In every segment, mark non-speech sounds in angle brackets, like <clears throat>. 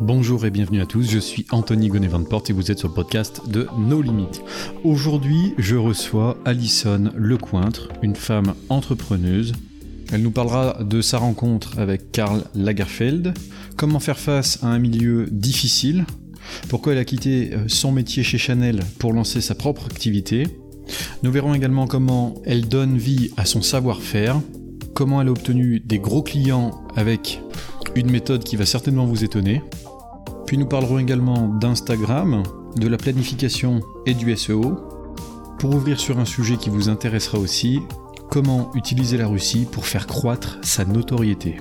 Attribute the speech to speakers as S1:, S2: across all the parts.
S1: Bonjour et bienvenue à tous, je suis Anthony Gonnet-Van et vous êtes sur le podcast de No Limites. Aujourd'hui, je reçois Alison Lecointre, une femme entrepreneuse. Elle nous parlera de sa rencontre avec Karl Lagerfeld, comment faire face à un milieu difficile, pourquoi elle a quitté euh, son métier chez Chanel pour lancer sa propre activité? Nous verrons également comment elle donne vie à son savoir-faire, comment elle a obtenu des gros clients avec une méthode qui va certainement vous étonner. Puis nous parlerons également d'Instagram, de la planification et du SEO, pour ouvrir sur un sujet qui vous intéressera aussi, comment utiliser la Russie pour faire croître sa notoriété.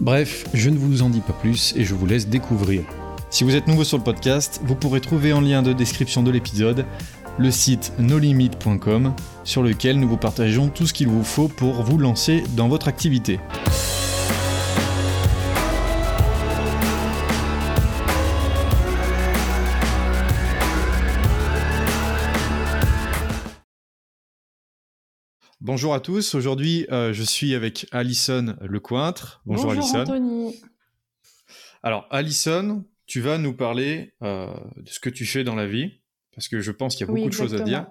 S1: Bref, je ne vous en dis pas plus et je vous laisse découvrir. Si vous êtes nouveau sur le podcast, vous pourrez trouver en lien de description de l'épisode le site nolimit.com sur lequel nous vous partageons tout ce qu'il vous faut pour vous lancer dans votre activité. Bonjour à tous, aujourd'hui euh, je suis avec Alison Lecointre.
S2: Bonjour, Bonjour Alison. Anthony.
S1: Alors Alison, tu vas nous parler euh, de ce que tu fais dans la vie, parce que je pense qu'il y a beaucoup de choses à dire.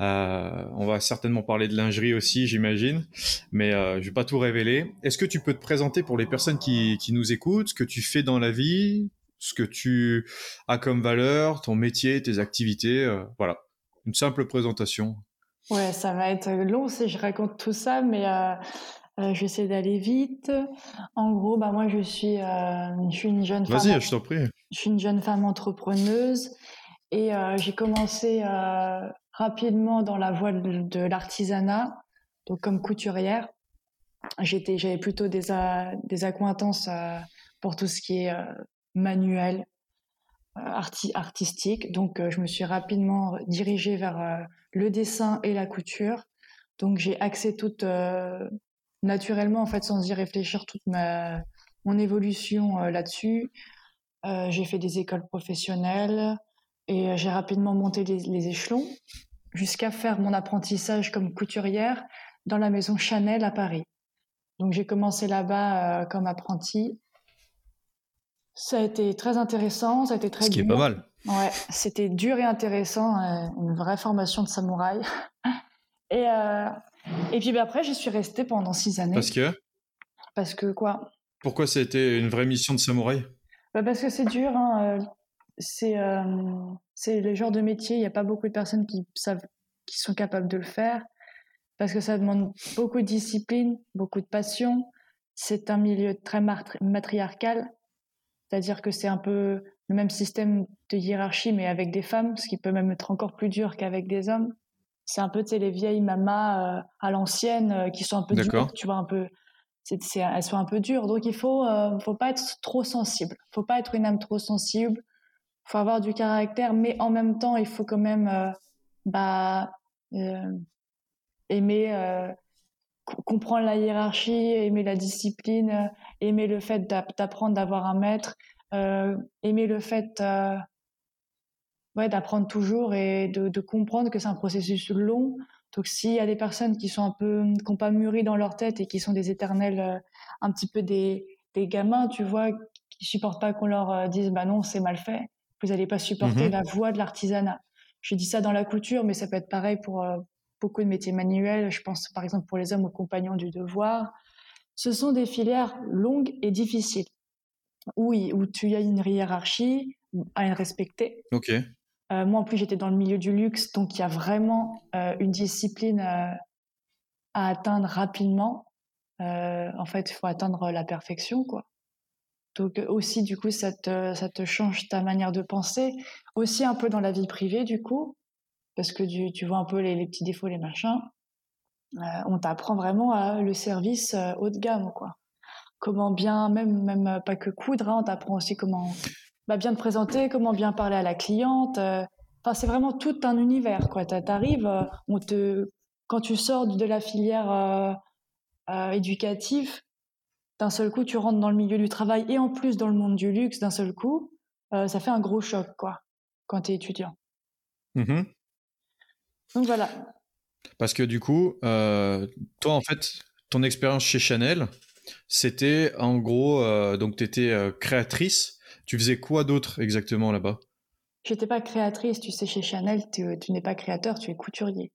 S1: Euh, on va certainement parler de lingerie aussi, j'imagine, mais je ne vais pas tout révéler. Est-ce que tu peux te présenter pour les personnes qui, qui nous écoutent, ce que tu fais dans la vie, ce que tu as comme valeur, ton métier, tes activités, voilà, une simple présentation.
S2: Ouais, ça va être long si je raconte tout ça, mais euh, euh, j'essaie d'aller vite. En gros, bah moi, je suis, euh, je suis une jeune femme.
S1: Vas-y, je t'en prie.
S2: Je suis une jeune femme entrepreneuse et j'ai commencé rapidement dans la voie de, l'artisanat, donc comme couturière. J'étais, j'avais plutôt des, des accointances pour tout ce qui est manuel, artistique. Donc, je me suis rapidement dirigée vers le dessin et la couture. Donc j'ai accès toute euh, naturellement, en fait, sans y réfléchir, toute ma, mon évolution euh, là-dessus. Euh, j'ai fait des écoles professionnelles et j'ai rapidement monté les, échelons jusqu'à faire mon apprentissage comme couturière dans la maison Chanel à Paris. Donc j'ai commencé là-bas comme apprenti. Ça a été très intéressant, ça a été très
S1: Ce qui est pas mal.
S2: Ouais, c'était dur et intéressant, euh, une vraie formation de samouraï. <laughs> et, euh, et puis bah, après, j'y suis restée pendant six années.
S1: Parce que?
S2: Parce que quoi?
S1: Pourquoi c'était une vraie mission de samouraï?
S2: Bah Parce que c'est dur. Hein, euh, c'est c'est le genre de métier, il n'y a pas beaucoup de personnes qui, savent, qui sont capables de le faire. Parce que ça demande beaucoup de discipline, beaucoup de passion. C'est un milieu très matriarcal. C'est-à-dire que c'est un peu le même système de hiérarchie, mais avec des femmes, ce qui peut même être encore plus dur qu'avec des hommes. C'est un peu, les vieilles mamas euh, à l'ancienne euh, qui sont un peu dures, tu vois, un peu. elles sont un peu dures. Donc, il faut, euh, faut pas être trop sensible. faut pas être une âme trop sensible. faut avoir du caractère, mais en même temps, il faut quand même bah, aimer comprendre la hiérarchie, aimer la discipline, aimer le fait d'apprendre d'avoir un maître, euh, aimer le fait euh, ouais, d'apprendre toujours et de, de comprendre que c'est un processus long. Donc s'il y a des personnes qui sont un peu qui n'ont pas mûri dans leur tête et qui sont des éternels, euh, un petit peu des, des gamins, tu vois, qui supportent pas qu'on leur dise bah non c'est mal fait, vous n'allez pas supporter mmh la voie de l'artisanat. Je dis ça dans la couture, mais ça peut être pareil pour beaucoup de métiers manuels. Je pense par exemple pour les hommes aux compagnons du devoir. Ce sont des filières longues et difficiles. Oui, où tu as une hiérarchie à respecter.
S1: Ok.
S2: Euh, moi, en plus, j'étais dans le milieu du luxe, donc il y a vraiment euh, une discipline euh, à atteindre rapidement. en fait, il faut atteindre la perfection, quoi. Donc aussi, du coup, ça te, ça te change ta manière de penser. Aussi un peu dans la vie privée, du coup, parce que tu, vois un peu les, petits défauts, les machins. on t'apprend vraiment à le service haut de gamme, quoi comment bien, même, même euh, pas que coudre, hein, on t'apprend aussi comment bah, bien te présenter, comment bien parler à la cliente. Euh. Enfin, c'est vraiment tout un univers, quoi. T'arrives, euh, quand tu sors de la filière éducative, d'un seul coup, tu rentres dans le milieu du travail et en plus dans le monde du luxe d'un seul coup, ça fait un gros choc, quoi, quand tu es étudiant.
S1: Mmh
S2: Donc voilà.
S1: Parce que du coup, toi, en fait, ton expérience chez Chanel, c'était en gros, euh, donc tu étais euh, créatrice, Tu faisais quoi d'autre exactement là-bas?
S2: J'étais pas créatrice, tu sais, chez Chanel, tu, n'es pas créateur, tu es couturier.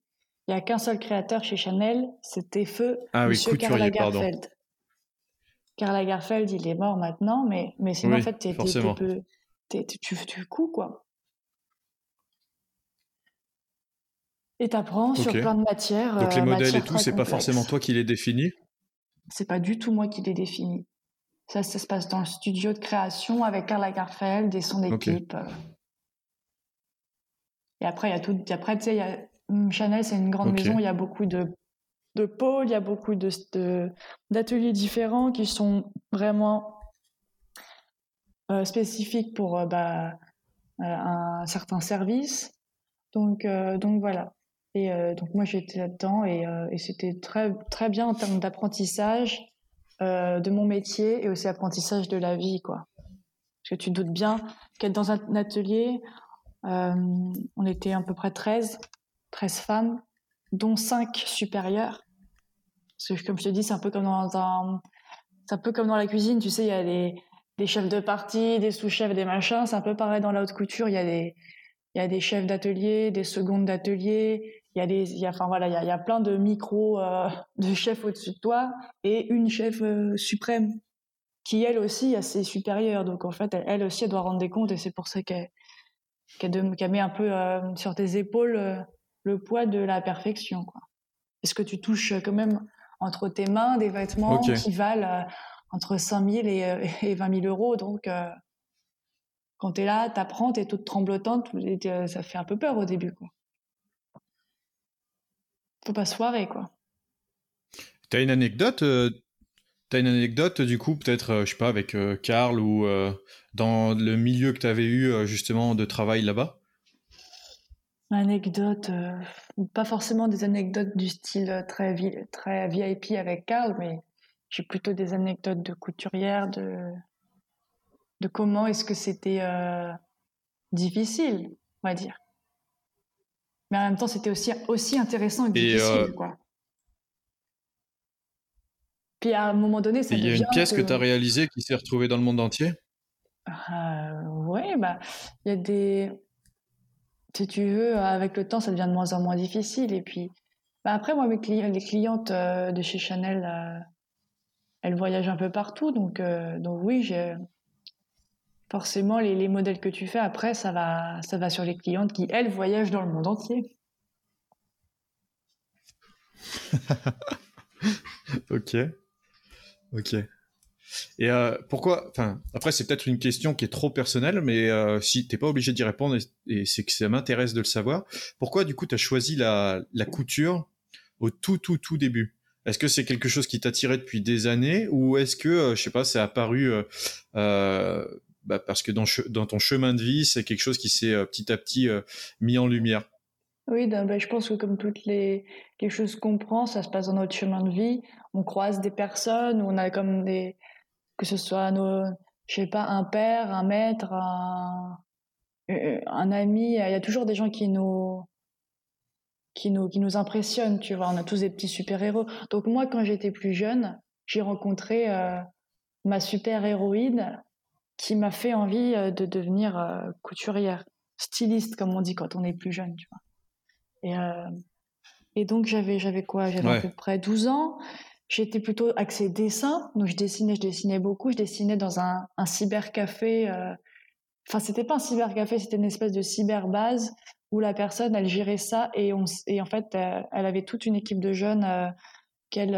S2: Il n'y a qu'un seul créateur chez Chanel, c'était Feu,
S1: ah, Monsieur oui, couturier, Karl Lagerfeld.
S2: Karl Lagerfeld, il est mort maintenant, mais, mais sinon, en fait, tu, tu couds, quoi. Et t'apprends sur plein de matières.
S1: Donc les euh, modèles et tout, c'est pas forcément toi qui les définis?
S2: C'est pas du tout moi qui les définis. Ça, ça se passe dans le studio de création avec Karl Lagerfeld et son équipe. Euh. Et après, il y a tout. Après, tu sais, hum, Chanel, c'est une grande maison. Il y a beaucoup de, de pôles, il y a beaucoup de, d'ateliers différents qui sont vraiment euh, spécifiques pour bah, un certain service. Donc, donc voilà. Et euh, donc moi j'étais là-dedans et, euh, et c'était très très bien en termes d'apprentissage euh, de mon métier et aussi apprentissage de la vie quoi. Parce que tu doutes bien qu'être dans un atelier, on était à peu près 13, 13 femmes, dont 5 supérieures. Parce que comme je te dis, c'est un peu comme dans un, un peu comme dans la cuisine, tu sais, il y a des chefs de partie, des sous-chefs, des machins. C'est un peu pareil dans la haute couture. Il y a des, il y a des chefs d'atelier, des secondes d'atelier, il y a des, il y a, enfin voilà, il y a, il y a plein de micros euh, <laughs> de chefs au-dessus de toi et une chef euh, suprême qui elle aussi a ses supérieurs. Donc en fait, elle, aussi, elle doit rendre des comptes et c'est pour ça qu'elle qu'elle met un peu euh, sur tes épaules le poids de la perfection. Quoi. Parce que tu touches quand même entre tes mains des vêtements qui valent entre 5 000 et, <laughs> et 20 000 euros? Donc quand tu es là, tu apprends, tu es toute tremblotante, ça fait un peu peur au début. Quoi faut pas se foirer, quoi.
S1: T'as une anecdote euh, T'as une anecdote, du coup, peut-être, euh, je sais pas, avec euh, Karl ou dans le milieu que tu avais eu, justement, de travail là-bas?
S2: Anecdote, pas forcément des anecdotes du style très, très VIP avec Karl, mais j'ai plutôt des anecdotes de couturière, de, de comment est-ce que c'était difficile, on va dire. Mais en même temps, c'était aussi, aussi intéressant et, difficile, euh, quoi. Puis à un moment donné, ça
S1: Il y a une pièce que, tu as réalisée qui s'est retrouvée dans le monde entier?
S2: Euh, Oui, bah, il y a des. Si tu veux, avec le temps, ça devient de moins en moins difficile. Et puis, bah, après, moi, mes les clientes euh, de chez Chanel, elles voyagent un peu partout. Donc, donc oui, j'ai forcément, les, modèles que tu fais, après, ça va, ça va sur les clientes qui, elles, voyagent dans le monde entier. <laughs>
S1: ok. Ok. Et euh, pourquoi Enfin, après, c'est peut-être une question qui est trop personnelle, mais euh, si t'es pas obligé d'y répondre, et, c'est que ça m'intéresse de le savoir, pourquoi du coup tu as choisi la, la couture au tout, tout, tout début? Est-ce que c'est quelque chose qui t'attirait depuis des années ou est-ce que, euh, je sais pas, c'est apparu euh, bah, parce que dans, dans, ton chemin de vie, c'est quelque chose qui s'est euh, petit à petit euh, mis en lumière.
S2: Oui, bah, je pense que comme toutes les, les choses qu'on prend, ça se passe dans notre chemin de vie. On croise des personnes, on a comme des, que ce soit nos, je sais pas, un père, un maître, un, euh, un ami. Il y a toujours des gens qui nous, qui nous, qui nous impressionnent, tu vois. On a tous des petits super-héros. Donc moi, quand j'étais plus jeune, j'ai rencontré ma super-héroïne qui m'a fait envie euh, de devenir euh, couturière, styliste comme on dit quand on est plus jeune, tu vois. Et, euh, et donc j'avais j'avais quoi? J'avais à peu près 12 ans. J'étais plutôt axée dessin, donc je dessinais, je dessinais beaucoup. Je dessinais dans un, un cybercafé. Enfin, c'était pas un cybercafé, c'était une espèce de cyberbase où la personne, elle gérait ça et, on, et en fait, elle, avait toute une équipe de jeunes qu'elle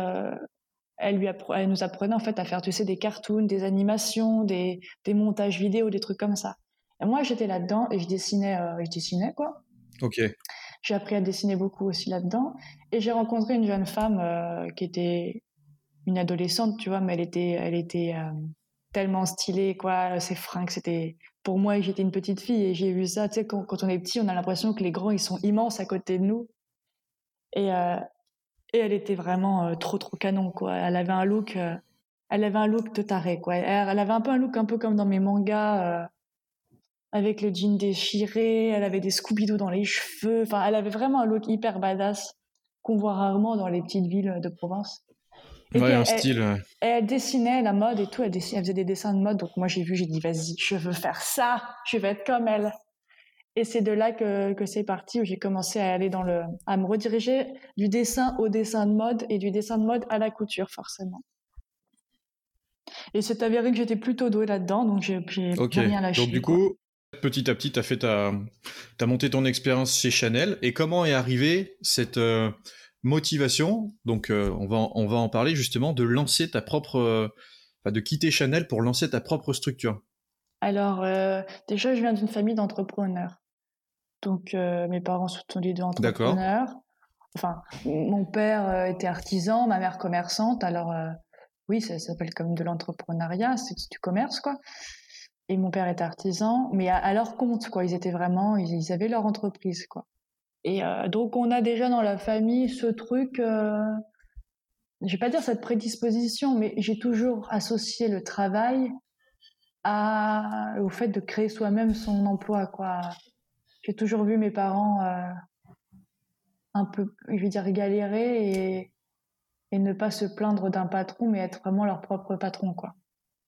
S2: elle, lui elle nous apprenait en fait à faire, tu sais, des cartoons, des animations, des, des montages vidéo, des trucs comme ça. Et moi, j'étais là-dedans et je dessinais, euh, je dessinais quoi.
S1: Ok.
S2: J'ai appris à dessiner beaucoup aussi là-dedans. Et j'ai rencontré une jeune femme euh, qui était une adolescente, tu vois, mais elle était, elle était euh, tellement stylée, quoi. Ses fringues, c'était. Pour moi, j'étais une petite fille et j'ai vu ça, tu sais, quand, quand, on est petit, on a l'impression que les grands, ils sont immenses à côté de nous. Et, et elle était vraiment euh, trop trop canon quoi. Elle avait un look, euh, elle avait un look de taré quoi. Elle, avait un peu un look un peu comme dans mes mangas, euh, avec le jean déchiré. Elle avait des Scooby-Doo dans les cheveux. Enfin, elle avait vraiment un look hyper badass qu'on voit rarement dans les petites villes de province. Et
S1: Ouais,
S2: puis,
S1: un
S2: elle,
S1: style.
S2: elle- elle dessinait la mode et tout, elle, elle faisait des dessins de mode. Donc moi j'ai vu, j'ai dit vas-y, je veux faire ça, je vais être comme elle. Et c'est de là que, que c'est parti, où j'ai commencé à aller dans le, à me rediriger du dessin au dessin de mode et du dessin de mode à la couture, forcément. Et c'est avéré que j'étais plutôt douée là-dedans, donc j'ai j'ai
S1: Ok.
S2: rien lâché.
S1: Donc du coup, petit à petit, tu as fait ta, as monté ton expérience chez Chanel. Et comment est arrivée cette euh, motivation? Donc euh, on va en- on va en parler justement de lancer ta propre, euh, enfin, de quitter Chanel pour lancer ta propre structure.
S2: Alors, euh, déjà, je viens d'une famille d'entrepreneurs. Donc, euh, mes parents sont tous les deux entrepreneurs. Enfin, mon père euh, était artisan, ma mère commerçante. Alors, euh, oui, ça s'appelle comme de l'entrepreneuriat, c'est du commerce, quoi. Et mon père était artisan, mais à, à leur compte, quoi. Ils étaient vraiment, ils, ils avaient leur entreprise, quoi. Et euh, donc, on a déjà dans la famille ce truc, euh, je vais pas dire cette prédisposition, mais j'ai toujours associé le travail à, au fait de créer soi-même son emploi, quoi. J'ai toujours vu mes parents euh, un peu, je vais dire, galérer et, et ne pas se plaindre d'un patron, mais être vraiment leur propre patron, quoi.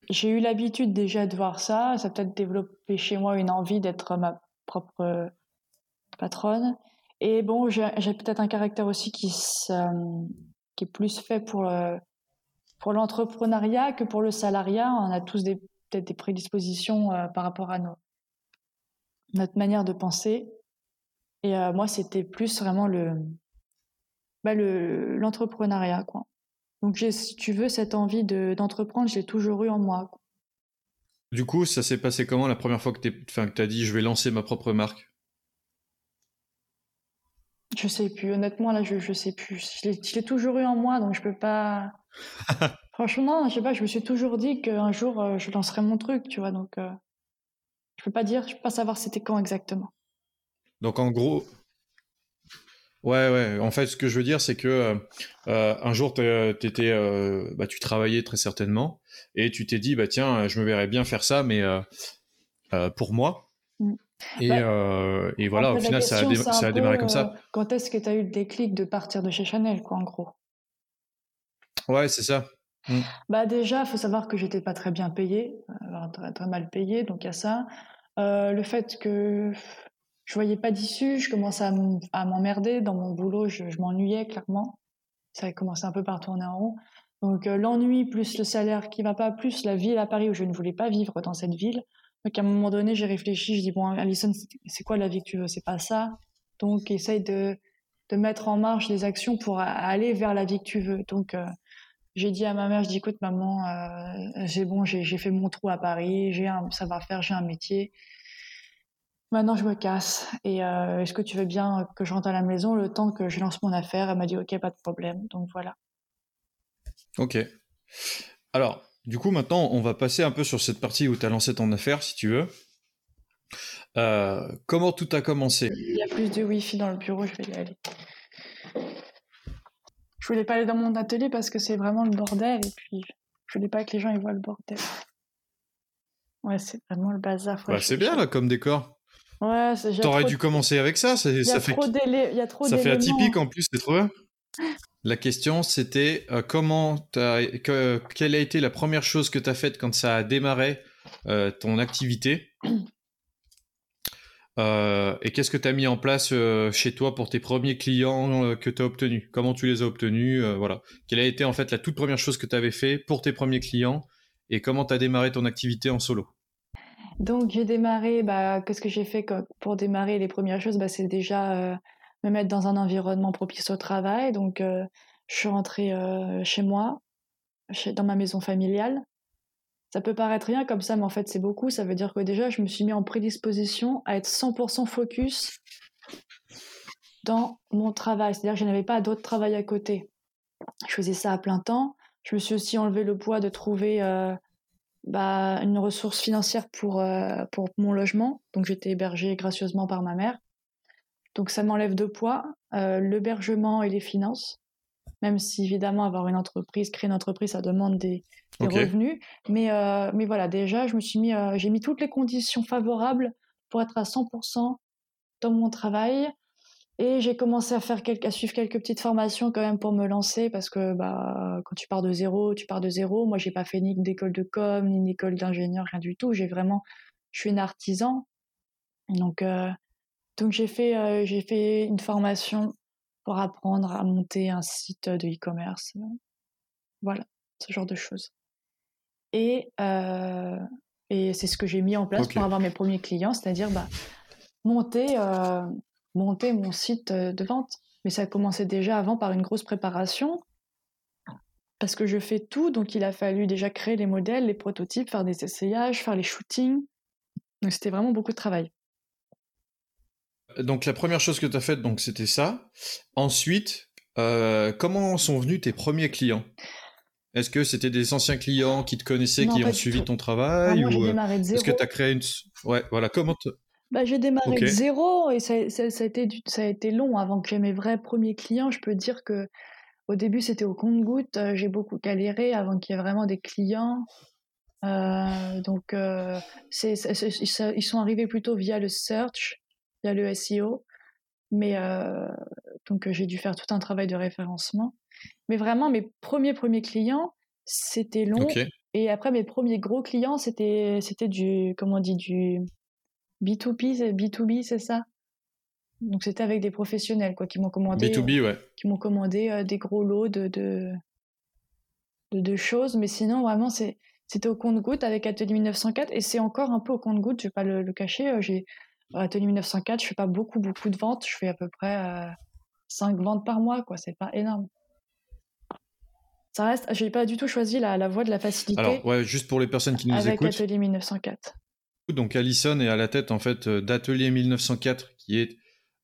S2: J'ai eu l'habitude déjà de voir ça, ça a peut-être développé chez moi une envie d'être ma propre euh, patronne. Et bon, j'ai peut-être un caractère aussi qui, se- qui est plus fait pour pour l'entrepreneuriat que pour le salariat. On a tous peut-être des prédispositions euh, par rapport à nos, notre manière de penser. Et euh, moi, c'était plus vraiment le, bah, le, l'entrepreneuriat, quoi. Donc, j'ai, si tu veux, cette envie de, d'entreprendre, j'ai toujours eu en moi. quoi.
S1: Du coup, ça s'est passé comment la première fois que tu as dit je vais lancer ma propre marque?
S2: Je sais plus, honnêtement, là, je, je sais plus. Je l'ai, toujours eu en moi, donc je peux pas. <laughs> Franchement, je sais pas, je me suis toujours dit qu'un jour, euh, je lancerais mon truc, tu vois, donc euh, je peux pas dire, je peux pas savoir c'était quand exactement.
S1: Donc en gros, ouais, ouais. En fait, ce que je veux dire, c'est que euh, euh, un jour, t'étais, euh, bah, tu travaillais très certainement, et tu t'es dit, bah tiens, je me verrais bien faire ça, mais euh, pour moi.
S2: Mm.
S1: Et,
S2: Bah,
S1: et voilà, au final, ça a, ça
S2: peu,
S1: démarré comme ça.
S2: Quand est-ce que tu as eu le déclic de partir de chez Chanel, quoi, en gros?
S1: Ouais, c'est ça.
S2: Bah déjà, faut savoir que j'étais pas très bien payée, euh, très, mal payée, donc il y a ça. Euh, le fait que je voyais pas d'issue, je commençais à m'emmerder dans mon boulot, je, m'ennuyais clairement. Ça a commencé un peu par tourner en rond. Donc euh, l'ennui plus le salaire qui va pas, plus la ville à Paris où je ne voulais pas vivre dans cette ville. Donc à un moment donné, j'ai réfléchi, je dis bon, Alison, c'est- quoi la vie que tu veux? C'est pas ça. Donc essaye de mettre en marche des actions pour aller vers la vie que tu veux. Donc j'ai dit à ma mère, je dis écoute maman, euh, j'ai bon, j'ai j'ai fait mon trou à Paris, j'ai un savoir-faire, j'ai un métier. Maintenant je me casse. Et euh, est-ce que tu veux bien que je rentre à la maison le temps que je lance mon affaire? Elle m'a dit ok, pas de problème. Donc voilà.
S1: Ok. Alors, du coup, maintenant, on va passer un peu sur cette partie où tu as lancé ton affaire, si tu veux. Euh, comment tout a commencé?
S2: Il y a plus de wifi dans le bureau, je vais y aller. Je voulais pas aller dans mon atelier parce que c'est vraiment le bordel et puis je voulais pas que les gens ils voient le bordel. Ouais, c'est vraiment le bazar. faut
S1: Bah, C'est bien, là, comme décor.
S2: Ouais,
S1: T'aurais dû commencer avec ça,
S2: il y a
S1: ça fait
S2: il y a trop
S1: Ça fait atypique en plus, c'est trop bien. La question c'était euh, comment que- quelle a été la première chose que tu as faite quand ça a démarré euh, ton activité? Euh, et qu'est-ce que tu as mis en place euh, chez toi pour tes premiers clients euh, que tu as obtenus? Comment tu les as obtenus? Voilà. Quelle a été en fait la toute première chose que tu avais fait pour tes premiers clients? Et comment tu as démarré ton activité en solo?
S2: Donc j'ai démarré, bah, qu'est-ce que j'ai fait pour démarrer les premières choses? Bah, C'est déjà me mettre dans un environnement propice au travail. Donc je suis rentrée chez moi, chez, dans ma maison familiale. Ça peut paraître rien comme ça, mais en fait c'est beaucoup. Ça veut dire que déjà je me suis mis en prédisposition à être 100% focus dans mon travail. C'est-à-dire que je n'avais pas d'autre travail à côté. Je faisais ça à plein temps. Je me suis aussi enlevé le poids de trouver euh, bah, une ressource financière pour, euh, pour mon logement. Donc j'étais hébergée gracieusement par ma mère. Donc ça m'enlève deux poids, euh, l'hébergement et les finances. Même si évidemment avoir une entreprise, créer une entreprise, ça demande des, revenus. Mais, euh, mais voilà, déjà, je me suis mis, euh, j'ai mis toutes les conditions favorables pour être à 100% dans mon travail. Et j'ai commencé à faire quelques, à suivre quelques petites formations quand même pour me lancer parce que bah quand tu pars de zéro, tu pars de zéro. Moi, j'ai pas fait ni d'école de com, ni d'école d'ingénieur, rien du tout. J'ai vraiment, je suis une artisan. Donc euh, donc j'ai fait euh, j'ai fait une formation pour apprendre à monter un site de e-commerce. Voilà, ce genre de choses. Et euh, et c'est ce que j'ai mis en place pour avoir mes premiers clients, c'est-à-dire bah, monter monter mon site euh, de vente. Mais ça a commencé déjà avant par une grosse préparation, parce que je fais tout, donc il a fallu déjà créer les modèles, les prototypes, faire des essayages, faire les shootings. Donc c'était vraiment beaucoup de travail.
S1: Donc la première chose que tu as faite, donc c'était ça. Ensuite, euh, comment sont venus tes premiers clients? Est-ce que c'était des anciens clients qui te connaissaient, qui ont suivi ton travail
S2: ou euh,
S1: Est-ce que tu as créé une Ouais, voilà, comment
S2: bah, j'ai démarré de zéro et ça, ça, a été ça a été long avant que j'ai mes vrais premiers clients. Je peux dire que au début c'était au compte-goutte. Euh, j'ai beaucoup galéré avant qu'il y ait vraiment des clients. Euh, donc euh, c'est, ils sont arrivés plutôt via le search, via le SEO. Mais donc j'ai dû faire tout un travail de référencement. Mais vraiment mes premiers premiers clients c'était long. Et après mes premiers gros clients c'était c'était du comment on dit du B2B, B2B, c'est ça? Donc c'était avec des professionnels quoi, qui m'ont commandé,
S1: B2B, ouais.
S2: qui m'ont commandé euh, des gros lots de de, de, choses, mais sinon vraiment c'est c'était au compte-goutte avec Atelier 1904 et c'est encore un peu au compte-goutte, je vais pas le, cacher. Atelier 1904, je fais pas beaucoup beaucoup de ventes, je fais à peu près 5 euh, ventes par mois, quoi. C'est pas énorme. Ça reste, j'ai pas du tout choisi la, la voie de la facilité.
S1: Alors ouais, juste pour les personnes qui nous écoutent.
S2: Avec Atelier 1904.
S1: Donc Alison est à la tête en fait euh, d'Atelier 1904, qui est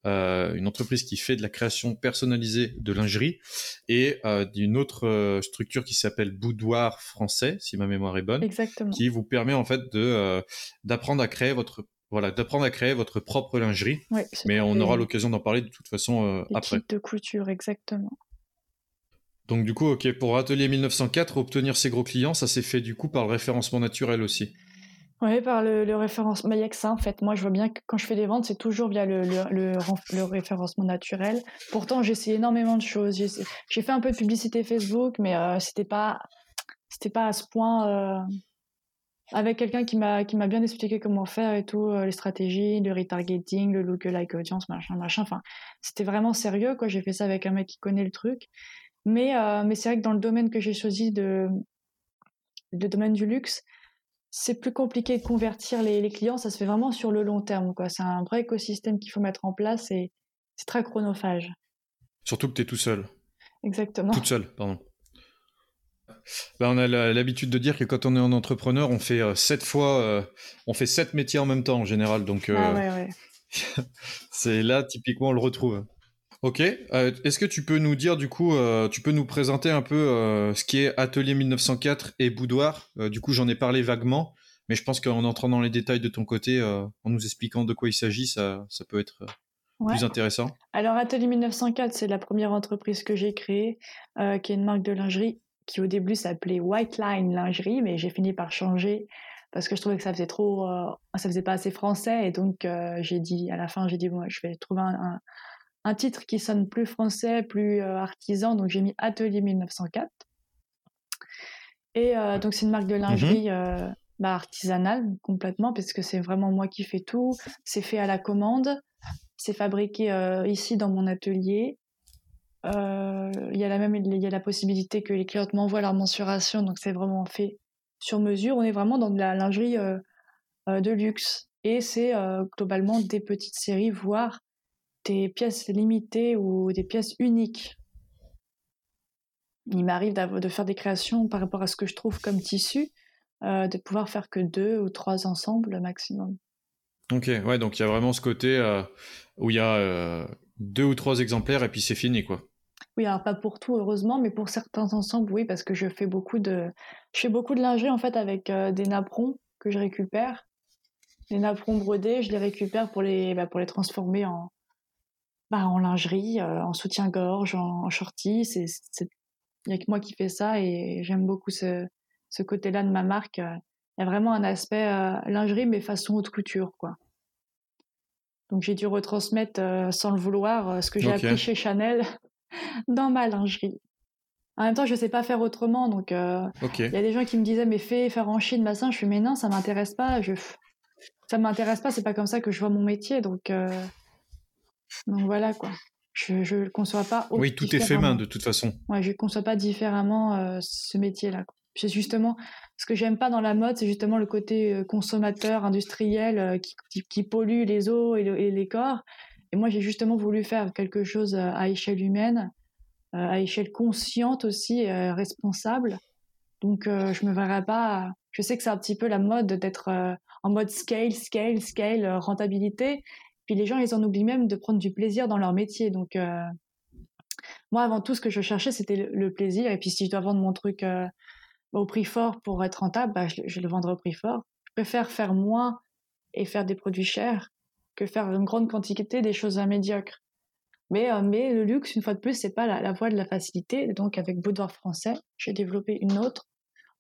S1: euh, une entreprise qui fait de la création personnalisée de lingerie, et euh, d'une autre structure qui s'appelle Boudoir Français, si ma mémoire est bonne,
S2: Exactement.
S1: qui vous permet en fait de d'apprendre à créer votre voilà d'apprendre à créer votre propre lingerie. Mais on aura l'occasion d'en parler de toute façon après.
S2: de couture, exactement.
S1: Donc du coup, ok, pour Atelier 1904, obtenir ces gros clients, ça s'est fait du coup par le référencement naturel aussi.
S2: Oui, par le, le référencement. Il n'y a que ça, en fait. Moi, je vois bien que quand je fais des ventes, c'est toujours via le, le, le, référencement naturel. Pourtant, j'essaie énormément de choses. J'ai fait un peu de publicité Facebook, mais euh, c'était pas, c'était pas à ce point. Euh, avec quelqu'un qui m'a qui m'a bien expliqué comment faire et tout, euh, les stratégies, le retargeting, le lookalike audience, machin, machin. Enfin, c'était vraiment sérieux, quoi. J'ai fait ça avec un mec qui connaît le truc. Mais, mais c'est vrai que dans le domaine que j'ai choisi de, le domaine du luxe, c'est plus compliqué de convertir les, clients, ça se fait vraiment sur le long terme. C'est un vrai écosystème qu'il faut mettre en place et c'est très chronophage.
S1: Surtout que tu es tout seul.
S2: Exactement.
S1: Toute seule, pardon. Ben, on a l'habitude de dire que quand on est un entrepreneur, on fait euh, sept fois, euh, on fait sept métiers en même temps en général. Donc,
S2: ah, euh, ouais, ouais. <laughs>
S1: c'est là typiquement on le retrouve. Ok. Est-ce que tu peux nous dire du coup, tu peux nous présenter un peu ce qui est Atelier 1904 et Boudoir? Du coup, j'en ai parlé vaguement, mais je pense qu'en entrant dans les détails de ton côté, en nous expliquant de quoi il s'agit, ça, ça peut être plus intéressant.
S2: Alors, Atelier 1904, c'est la première entreprise que j'ai créée, qui est une marque de lingerie qui au début s'appelait White Line Lingerie, mais j'ai fini par changer parce que je trouvais que ça faisait trop, ça faisait pas assez français, et donc j'ai dit à la fin, j'ai dit bon, je vais trouver un un titre qui sonne plus français, plus euh, artisan, donc j'ai mis Atelier 1904. Et euh, donc c'est une marque de lingerie mhm. euh, bah, artisanale complètement, parce que c'est vraiment moi qui fais tout. C'est fait à la commande, c'est fabriqué ici dans mon atelier. Il y a la même, il y a la possibilité que les clients m'envoient leur mensuration, donc c'est vraiment fait sur mesure. On est vraiment dans de la lingerie de luxe. Et c'est globalement des petites séries, voire des pièces limitées ou des pièces uniques. Il m'arrive de faire des créations par rapport à ce que je trouve comme tissu, euh, de pouvoir faire que deux ou trois ensembles maximum.
S1: Ok, ouais, donc il y a vraiment ce côté euh, où il y a euh, deux ou trois exemplaires et puis c'est fini, quoi.
S2: Oui, alors pas pour tout, heureusement, mais pour certains ensembles, oui, parce que je fais beaucoup de, je fais beaucoup de lingerie en fait avec des napperons que je récupère. Les napperons brodés, je les récupère pour les, bah, pour les transformer en, bah, en lingerie, euh, en soutien-gorge, en, shorty. C'est, il n'y a que moi qui fais ça et j'aime beaucoup ce, ce côté-là de ma marque. Il y a vraiment un aspect euh, lingerie, mais façon haute couture, quoi. Donc j'ai dû retransmettre sans le vouloir ce que j'ai appris chez Chanel dans ma lingerie. En même temps, je sais pas faire autrement, donc il y a des gens qui me disaient mais fais faire en Chine, machin. Je suis mais non, ça m'intéresse pas. Je ça m'intéresse pas. C'est pas comme ça que je vois mon métier, donc donc voilà quoi. Je ne conçois pas.
S1: Oui, tout est fait main de toute façon.
S2: Ouais, je ne conçois pas différemment ce métier-là. C'est justement ce que j'aime pas dans la mode, c'est justement le côté consommateur industriel qui, qui, pollue les eaux et, et, les corps. Et moi, j'ai justement voulu faire quelque chose à échelle humaine euh, à échelle consciente aussi, euh, responsable. Donc, euh, je me verrais pas. Je sais que c'est un petit peu la mode d'être en mode scale, scale, scale, rentabilité. Puis les gens, ils en oublient même de prendre du plaisir dans leur métier. Donc, moi, avant tout, ce que je cherchais, c'était le, plaisir. Et puis, si je dois vendre mon truc au prix fort pour être rentable, bah, je, le vendrai au prix fort. Je préfère faire moins et faire des produits chers que faire une grande quantité des choses médiocres. Mais, euh, mais le luxe, une fois de plus, c'est pas la, voie de la facilité. Donc, avec Boudoir français, j'ai développé une autre,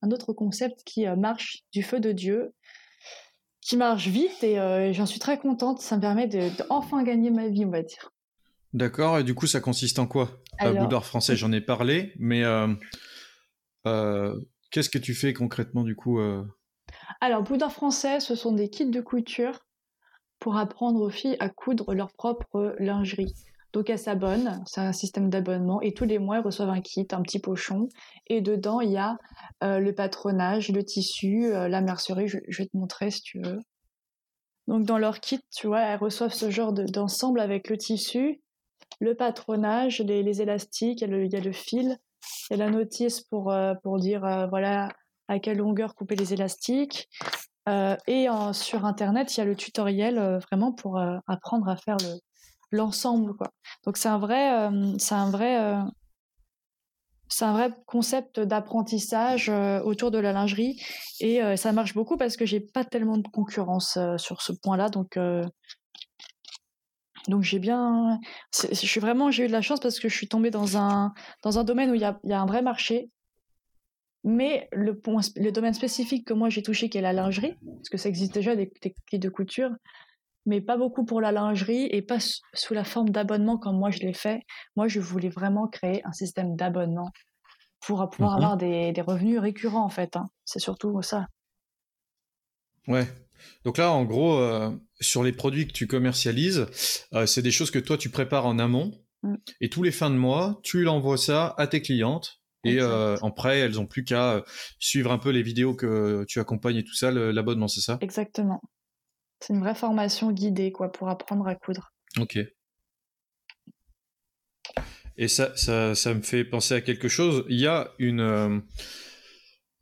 S2: un autre concept qui euh, marche du feu de Dieu, qui marche vite et euh, j'en suis très contente. Ça me permet d'enfin gagner ma vie, on va dire.
S1: D'accord. Et du coup, ça consiste en quoi? Boudoir français, j'en ai parlé, mais qu'est-ce que tu fais concrètement du coup
S2: Alors, Boudoir français, ce sont des kits de couture pour apprendre aux filles à coudre leur propre lingerie. Donc elles s'abonnent, c'est un système d'abonnement et tous les mois elles reçoivent un kit, un petit pochon et dedans il y a euh, le patronage, le tissu, euh, la mercerie, je, vais te montrer si tu veux. Donc dans leur kit, tu vois, elles reçoivent ce genre d'ensemble avec le tissu, le patronage, les, élastiques, il y, a le, fil, il y a la notice pour, euh, pour dire voilà à quelle longueur couper les élastiques. Et sur internet, il y a le tutoriel vraiment pour apprendre à faire le, l'ensemble. Donc c'est un vrai euh, c'est un vrai euh, c'est un vrai concept d'apprentissage euh, autour de la lingerie. Et ça marche beaucoup parce que j'ai pas tellement de concurrence sur ce point-là. Donc donc j'ai bien je suis vraiment j'ai eu de la chance parce que je suis tombée dans un dans un domaine où il y a un vrai marché mais le, le domaine spécifique que moi j'ai touché, qui est la lingerie, parce que ça existe déjà des techniques de couture, mais pas beaucoup pour la lingerie et pas sous la forme d'abonnement comme moi je l'ai fait. Moi, je voulais vraiment créer un système d'abonnement pour pouvoir mhm. avoir des, revenus récurrents en fait. Hein. C'est surtout ça.
S1: Ouais. Donc là, en gros, euh, sur les produits que tu commercialises, euh, c'est des choses que toi tu prépares en amont mm. et tous les fins de mois, tu envoies ça à tes clientes. Et euh, après, elles ont plus qu'à suivre un peu les vidéos que tu accompagnes et tout ça, l'abonnement, c'est ça?
S2: Exactement. C'est une vraie formation guidée, quoi, pour apprendre à coudre.
S1: Ok. Et ça, ça, ça me fait penser à quelque chose. Il y a une. Euh,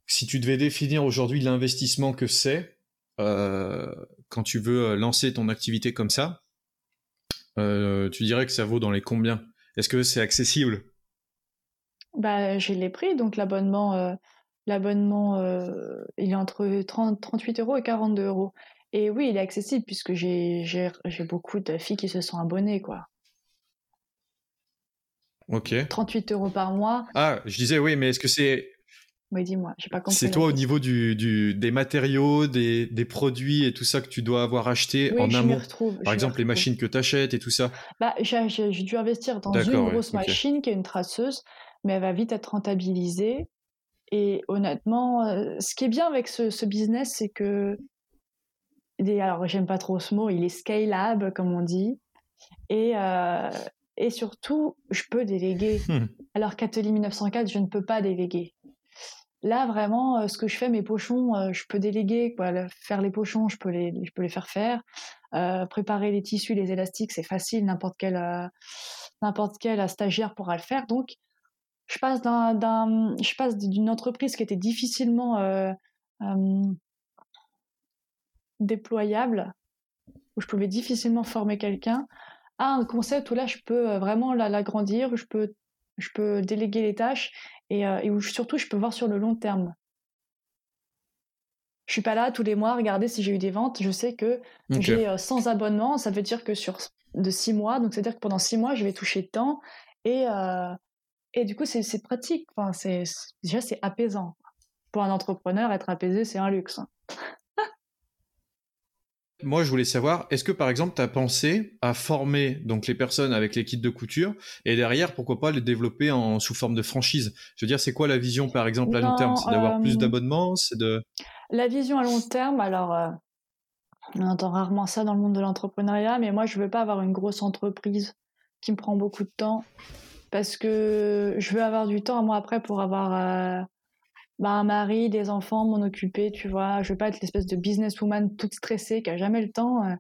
S1: si tu devais définir aujourd'hui l'investissement que c'est, euh, quand tu veux euh, lancer ton activité comme ça, tu dirais que ça vaut dans les combien? Est-ce que c'est accessible?
S2: Bah, J'ai les prix, donc l'abonnement, l'abonnement il est entre 30, 38 euros et 42 euros. Et oui, il est accessible puisque j'ai beaucoup de filles qui se sont abonnées, quoi.
S1: Ok.
S2: 38 euros par mois.
S1: Ah, je disais oui, mais est-ce que c'est...
S2: Oui, dis-moi, j'ai pas compris.
S1: C'est toi au niveau du, du, des matériaux, des, des, produits et tout ça que tu dois avoir acheté en je amont? retrouve, Par exemple, les machines que tu achètes et tout ça.
S2: Bah, j'ai dû investir dans une grosse machine qui est une traceuse, mais elle va vite être rentabilisée. Et honnêtement, euh, ce qui est bien avec ce, ce business, c'est que alors j'aime pas trop ce mot, il est scalable comme on dit, et euh, et surtout je peux déléguer. Hmm. Alors qu'Atelier 1904, je ne peux pas déléguer. Là vraiment, euh, ce que je fais, mes pochons, je peux déléguer quoi. Faire les pochons, je peux les, je peux les faire faire. préparer les tissus, les élastiques, c'est facile, n'importe quel n'importe quel stagiaire pourra le faire. Donc je passe d'un, je passe d'une entreprise qui était difficilement déployable, où je pouvais difficilement former quelqu'un, à un concept où là, je peux euh, vraiment l'agrandir, je peux, je peux déléguer les tâches et, euh, et, où surtout, je peux voir sur le long terme. Je suis pas là tous les mois à regarder si j'ai eu des ventes. Je sais que j'ai 100 euh, abonnements. Ça veut dire que sur de 6 mois, donc c'est-à-dire que pendant 6 mois, je vais toucher tant. Et, et du coup, c'est pratique. Enfin, déjà, c'est apaisant. Pour un entrepreneur, être apaisé, c'est un luxe. Hein. <laughs>
S1: moi, je voulais savoir, est-ce que par exemple, tu as pensé à former donc les personnes avec les kits de couture et derrière, pourquoi pas les développer en sous forme de franchise? Je veux dire, c'est quoi la vision par exemple à long terme? C'est d'avoir plus euh, d'abonnements C'est de
S2: la vision à long terme. Alors, euh, on entend rarement ça dans le monde de l'entrepreneuriat, mais moi, je veux pas avoir une grosse entreprise qui me prend beaucoup de temps parce que je veux avoir du temps moi après pour avoir euh, bah, un mari, des enfants, m'en occuper, tu vois. Je veux pas être l'espèce de businesswoman toute stressée qui a jamais le temps euh,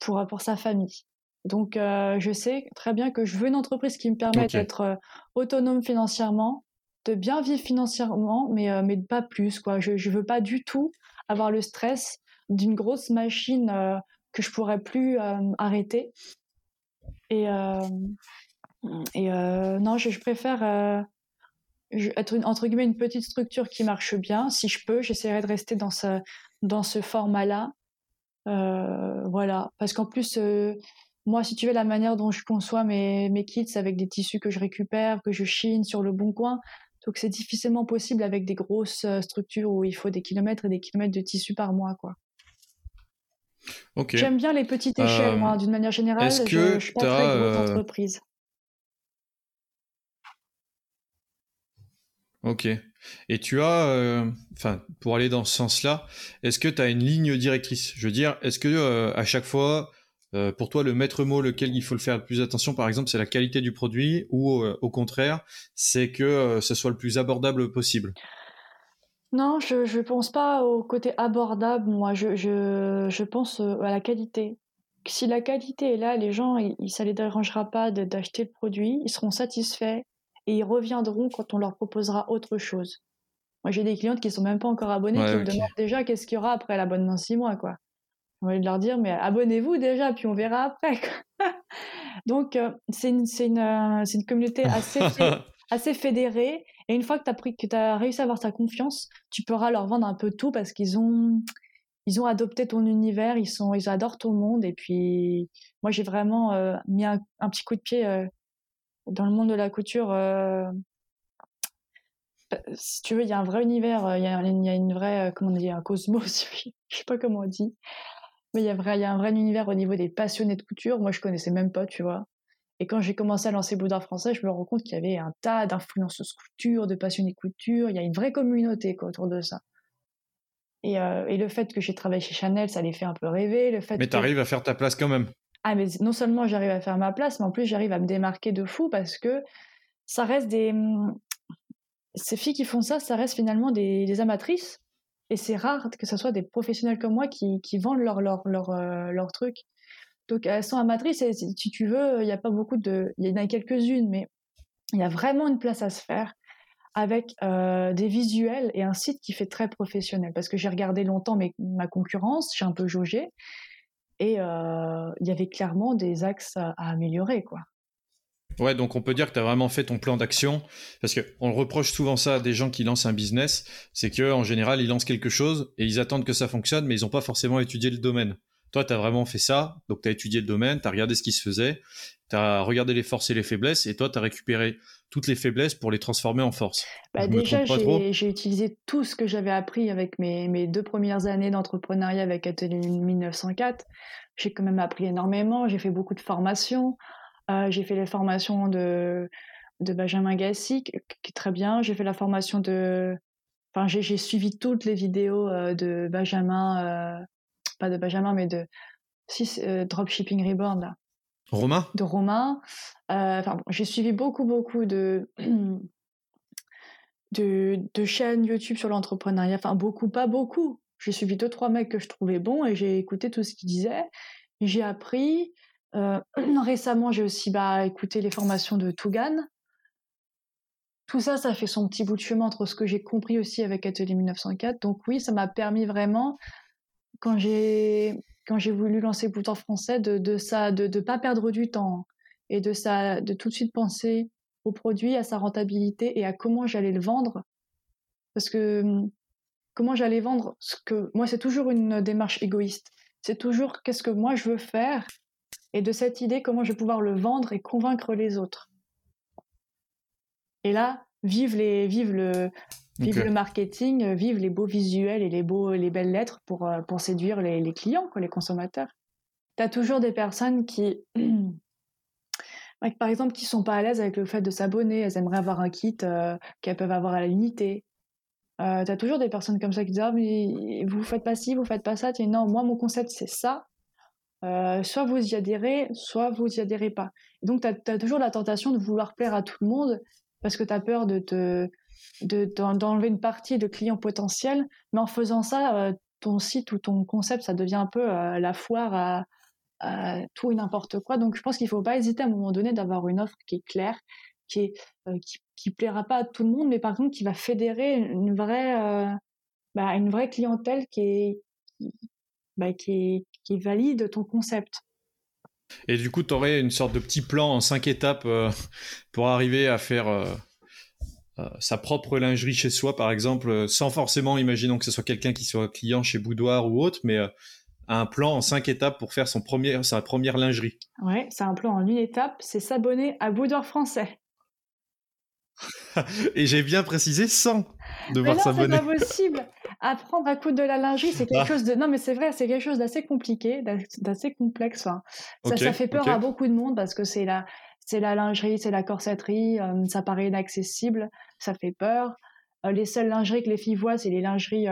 S2: pour, pour sa famille. Donc, euh, je sais très bien que je veux une entreprise qui me permette d'être autonome financièrement, de bien vivre financièrement, mais, mais pas plus, quoi. Je, je veux pas du tout avoir le stress d'une grosse machine que je pourrais plus arrêter. Et, et euh, non, je, préfère euh, être une, entre guillemets une petite structure qui marche bien. Si je peux, j'essaierai de rester dans ce, dans ce format-là. Euh, voilà, parce qu'en plus, moi, si tu veux, la manière dont je conçois mes, mes kits avec des tissus que je récupère, que je chine sur le bon coin, donc c'est difficilement possible avec des grosses structures où il faut des kilomètres et des kilomètres de tissus par mois, quoi. J'aime bien les petites échelles, moi, d'une manière générale. Est-ce que je, je suis pas très grosse entreprise.
S1: Ok. Et tu as, euh, enfin, pour aller dans ce sens-là, est-ce que tu as une ligne directrice? Je veux dire, est-ce que euh, à chaque fois, euh, pour toi, le maître mot lequel il faut faire le plus attention, par exemple, c'est la qualité du produit, ou au contraire, c'est que ce soit le plus abordable possible?
S2: Non, je ne pense pas au côté abordable. Moi, je, pense à la qualité. Si la qualité est là, les gens, ça les dérangera pas d'acheter le produit, ils seront satisfaits et ils reviendront quand on leur proposera autre chose. Moi, j'ai des clientes qui sont même pas encore abonnées, qui me demandent déjà qu'est-ce qu'il y aura après l'abonnement 6 mois, quoi. On va leur dire, mais abonnez-vous déjà, puis on verra après. <laughs> Donc, euh, c'est une, une, euh, une, communauté assez, <laughs> assez fédérée. Et une fois que tu as, as réussi à avoir sa confiance, tu pourras leur vendre un peu tout parce qu'ils ont, ils ont adopté ton univers, ils, sont, ils adorent ton monde. Et puis, moi, j'ai vraiment euh, mis un, un, petit coup de pied dans le monde de la couture, euh, bah, si tu veux, il y a un vrai univers, euh, il y, a, une vraie, euh, comment on dit, un cosmos, <laughs> je sais pas comment on dit, mais il y, a vrai, il y a un vrai univers au niveau des passionnés de couture. Moi, je connaissais même pas, tu vois. Et quand j'ai commencé à lancer Bouddha français, je me rends compte qu'il y avait un tas d'influenceuses couture, de passionnés couture. Il y a une vraie communauté quoi, autour de ça. Et, et le fait que j'ai travaillé chez Chanel, ça les fait un peu rêver. Le fait
S1: mais tu arrives à faire ta place quand même.
S2: Ah, mais non seulement j'arrive à faire ma place, mais en plus j'arrive à me démarquer de fou parce que ça reste des. Mmh, ces filles qui font ça, ça reste finalement des, amatrices. Et c'est rare que ce soit des professionnels comme moi qui, qui vendent leur, leur, leur, euh, leur, truc. Donc elles sont amatrices et si tu veux, il n'y a pas beaucoup de. Il y en a quelques-unes, mais il y a vraiment une place à se faire avec euh, des visuels et un site qui fait très professionnel. Parce que j'ai regardé longtemps mes, ma concurrence, j'ai un peu jaugé. Et euh, il y avait clairement des axes à, améliorer, quoi.
S1: Ouais, donc on peut dire que tu as vraiment fait ton plan d'action, parce qu'on reproche souvent ça à des gens qui lancent un business, c'est qu'en général, ils lancent quelque chose et ils attendent que ça fonctionne, mais ils n'ont pas forcément étudié le domaine. Toi, tu as vraiment fait ça, donc tu as étudié le domaine, tu as regardé ce qui se faisait, tu as regardé les forces et les faiblesses, et toi, tu as récupéré toutes les faiblesses pour les transformer en force.
S2: Bah déjà, j'ai utilisé tout ce que j'avais appris avec mes, mes, deux premières années d'entrepreneuriat avec Atelier 1904. J'ai quand même appris énormément, j'ai fait beaucoup de formations. Euh, j'ai fait les formations de, de Benjamin Gassi, qui est très bien. J'ai fait la formation de... Enfin, j'ai suivi toutes les vidéos euh, de Benjamin, euh, pas de Benjamin, mais de si, Dropshipping Reborn, là.
S1: Romain
S2: De Romain. Euh, j'ai suivi beaucoup, beaucoup <clears throat> de, de, chaînes YouTube sur l'entrepreneuriat. Enfin, beaucoup, pas beaucoup. J'ai suivi deux, trois mecs que je trouvais bons et j'ai écouté tout ce qu'ils disaient. J'ai appris. Euh, <clears throat> récemment, j'ai aussi bah, écouté les formations de Tougan. Tout ça, ça fait son petit bout de chemin entre ce que j'ai compris aussi avec Atelier 1904. Donc oui, ça m'a permis vraiment, quand j'ai quand j'ai voulu lancer Bouton français, de, ça, de ne pas perdre du temps et de ça, de tout de suite penser au produit, à sa rentabilité et à comment j'allais le vendre. Parce que hum, comment j'allais vendre ce que moi, c'est toujours une démarche égoïste. C'est toujours qu'est-ce que moi je veux faire et de cette idée comment je vais pouvoir le vendre et convaincre les autres. Et là, vive les, vive le, Vive le marketing, euh, vive les beaux visuels et les, beaux, les belles lettres pour, euh, pour séduire les, clients, quoi, les consommateurs. Tu as toujours des personnes qui, <clears throat> par exemple, qui sont pas à l'aise avec le fait de s'abonner, elles aimeraient avoir un kit euh, qu'elles peuvent avoir à la unité. Euh, tu as toujours des personnes comme ça qui disent ah, mais vous faites pas ci, vous faites pas ça. non, moi mon concept c'est ça. soit vous y adhérez, soit vous y adhérez pas. donc tu as, toujours la tentation de vouloir plaire à tout le monde parce que tu as peur de te d'enlever une partie de clients potentiels, mais en faisant ça, euh, ton site ou ton concept, ça devient un peu euh, la foire à, tout et n'importe quoi. Donc je pense qu'il ne faut pas hésiter à un moment donné d'avoir une offre qui est claire, qui est euh, qui, plaira pas à tout le monde, mais par contre qui va fédérer une vraie bah, une vraie clientèle qui est bah, qui, qui valide ton concept.
S1: Et du coup, tu aurais une sorte de petit plan en cinq étapes pour arriver à faire sa propre lingerie chez soi, par exemple, euh, sans forcément, imaginons que ce soit quelqu'un qui soit client chez Boudoir ou autre, mais euh, un plan en cinq étapes pour faire son premier, sa première lingerie.
S2: Ouais, c'est un plan en une étape, c'est s'abonner à Boudoir français. <laughs>
S1: Et j'ai bien précisé sans devoir s'abonner.
S2: C'est pas possible. Apprendre à coudre de la lingerie, c'est quelque ah. chose de. Non, mais c'est vrai, c'est quelque chose d'assez compliqué, d'assez complexe. ça, ça, fait peur à beaucoup de monde parce que c'est la, c'est la lingerie, c'est la corsetterie, ça paraît inaccessible ça fait peur. Euh, les seules lingeries que les filles voient, c'est les lingeries,